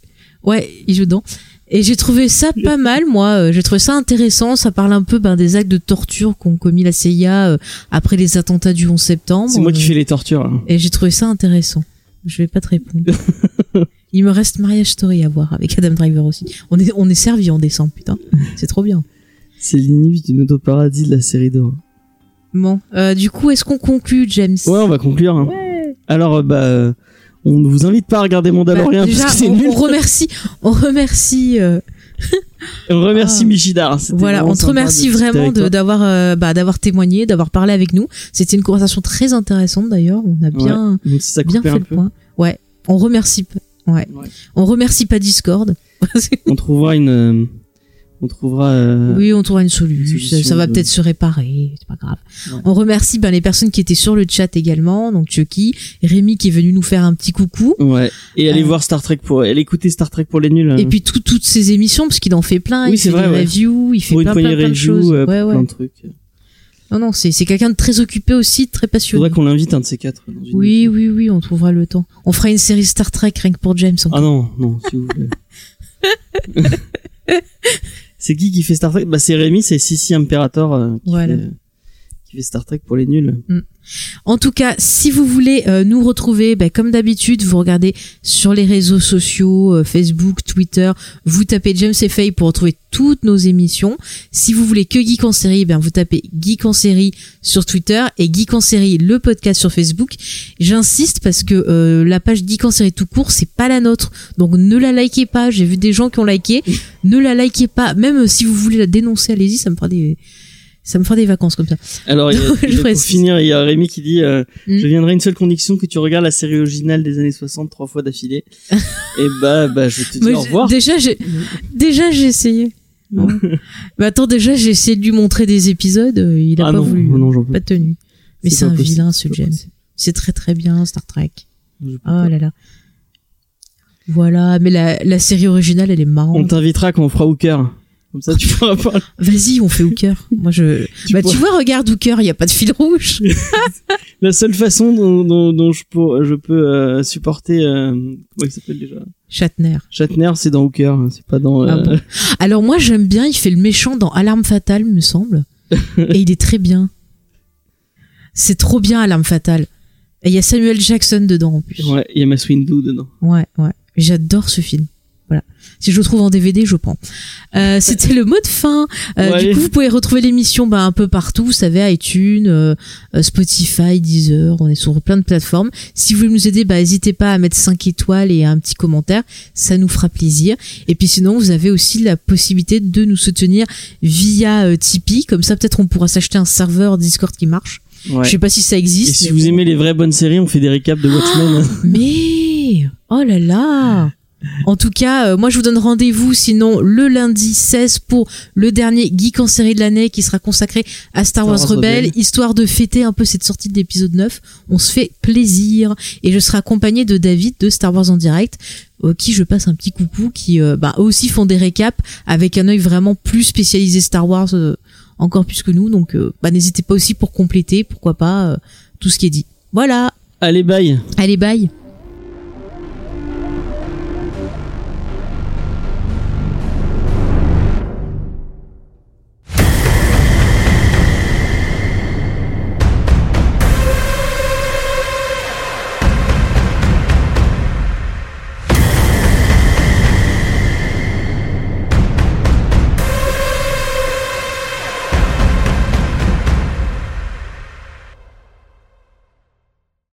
ouais il joue dedans et j'ai trouvé ça pas mal moi Euh, j'ai trouvé ça intéressant ça parle un peu ben, des actes de torture qu'ont commis la CIA euh, après les attentats du 11 septembre C'est moi qui fais les tortures. hein. et j'ai trouvé ça intéressant. Je vais pas te répondre. Il me reste Mariage Story à voir avec Adam Driver aussi. On est, on est servi en décembre, putain. C'est trop bien. C'est l'inhibi d'une autoparadis de la série d'or. Bon, euh, du coup, est-ce qu'on conclut, James? Ouais, on va conclure. hein. Ouais. Alors, euh, bah, euh, on ne vous invite pas à regarder Mandalorian Bah, déjà, parce que c'est on, nul. on remercie, on remercie, euh, On remercie Ah. Michidar. Voilà, on te remercie de vraiment d'avoir, euh, bah, d'avoir témoigné, d'avoir parlé avec nous. C'était une conversation très intéressante d'ailleurs. On a bien, si ça bien fait le peu. point. Ouais, on remercie, ouais, Ouais. on remercie pas Discord. On trouvera une. On trouvera. euh, Oui, on trouvera une solution. Une solution ça, va de- peut-être se réparer, c'est pas grave. Ouais. On remercie ben, les personnes qui étaient sur le chat également, donc Chucky, Rémi qui est venu nous faire un petit coucou, Ouais. Et allez Euh. voir Star Trek pour. Allez écouter Star Trek pour les nuls. hein. et puis tout- toutes ces émissions parce qu'il en fait plein, Oui, il fait vrai, des ouais. reviews, il fait pour plein, plein, poignée plein de choses. euh, ouais, ouais. plein de trucs. Non, non, c'est c'est quelqu'un de très occupé aussi, très passionné. Faudrait qu'on l'invite un de ces quatre. dans une Oui, émission. oui, oui, on trouvera le temps. On fera une série Star Trek rien que pour James. encore. Ah non, non, s'il vous plaît. c'est qui qui fait Star Trek? Bah c'est Rémi, c'est Sissi Imperator euh, qui, Voilà. fait, qui qui fait Star Trek pour les nuls. En tout cas, si vous voulez euh, nous retrouver, ben, comme d'habitude, vous regardez sur les réseaux sociaux, euh, Facebook, Twitter, vous tapez James et Faye pour retrouver toutes nos émissions. Si vous voulez que Geek en série, ben, vous tapez Geek en série sur Twitter et Geek en série, le podcast sur Facebook. J'insiste parce que euh, la page Geek en série tout court, c'est pas la nôtre. Donc ne la likez pas. J'ai vu des gens qui ont liké. ne la likez pas. Même si vous voulez la dénoncer, allez-y, ça me fera des... Ça me fera des vacances comme ça. Alors, il y a- Je pour finir, il y a Rémi qui dit euh, Mm. Je viendrai une seule condition que tu regardes la série originale des années 60 trois fois d'affilée. Et bah, bah, je te dis Moi, au revoir. Déjà, j'ai déjà j'ai essayé. Mais attends, déjà j'ai essayé de lui montrer des épisodes, euh, il a ah pas non, voulu, non, pas tenu. Mais C'est un possible, vilain ce James. C'est très très bien Star Trek. Oh pas. là là. Voilà, mais la, la série originale elle est On marrante. t'invitera quand on fera Hooker. Comme ça, tu pourras parler. Vas-y, on fait Hooker. Moi je. Tu bah pourras- tu vois, regarde Hooker, il y a pas de fil rouge. La seule façon dont, dont, dont je peux, je peux euh, supporter, euh, comment il s'appelle déjà? Shatner. Shatner, c'est dans Hooker, hein, c'est pas dans. Ah euh, bon Alors moi j'aime bien, il fait le méchant dans Alarme fatale, me semble, et il est très bien. C'est trop bien Alarme fatale. Et il y a Samuel Jackson dedans en plus. Ouais, il y a Mass Windu dedans. Ouais, ouais. J'adore ce film. Voilà. Si je le trouve en DVD, je prends. Euh, C'était le mot de fin. Euh, Ouais, du allez. coup, vous pouvez retrouver l'émission bah, un peu partout. Vous savez, iTunes, euh, euh, Spotify, Deezer. On est sur plein de plateformes. Si vous voulez nous aider, bah, n'hésitez pas à mettre 5 étoiles et un petit commentaire. Ça nous fera plaisir. Et puis sinon, vous avez aussi la possibilité de nous soutenir via euh, Tipeee. Comme ça, peut-être on pourra s'acheter un serveur Discord qui marche. Ouais. Je sais pas si ça Et existe. si mais vous aimez les vraies bonnes séries, on fait des récaps de Watchmen. Mais oh là là En tout cas, euh, moi je vous donne rendez-vous sinon le lundi 16 pour le dernier Geek en série de l'année qui sera consacré à Star, Star Wars, Wars Rebelle, histoire de fêter un peu cette sortie de l'épisode 9. On se fait plaisir. Et je serai accompagné de David de Star Wars en direct euh, qui je passe un petit coucou qui euh, bah, eux aussi font des récaps avec un œil vraiment plus spécialisé Star Wars euh, encore plus que nous. Donc euh, bah, n'hésitez pas aussi pour compléter pourquoi pas euh, tout ce qui est dit. Voilà, Allez, bye. Allez bye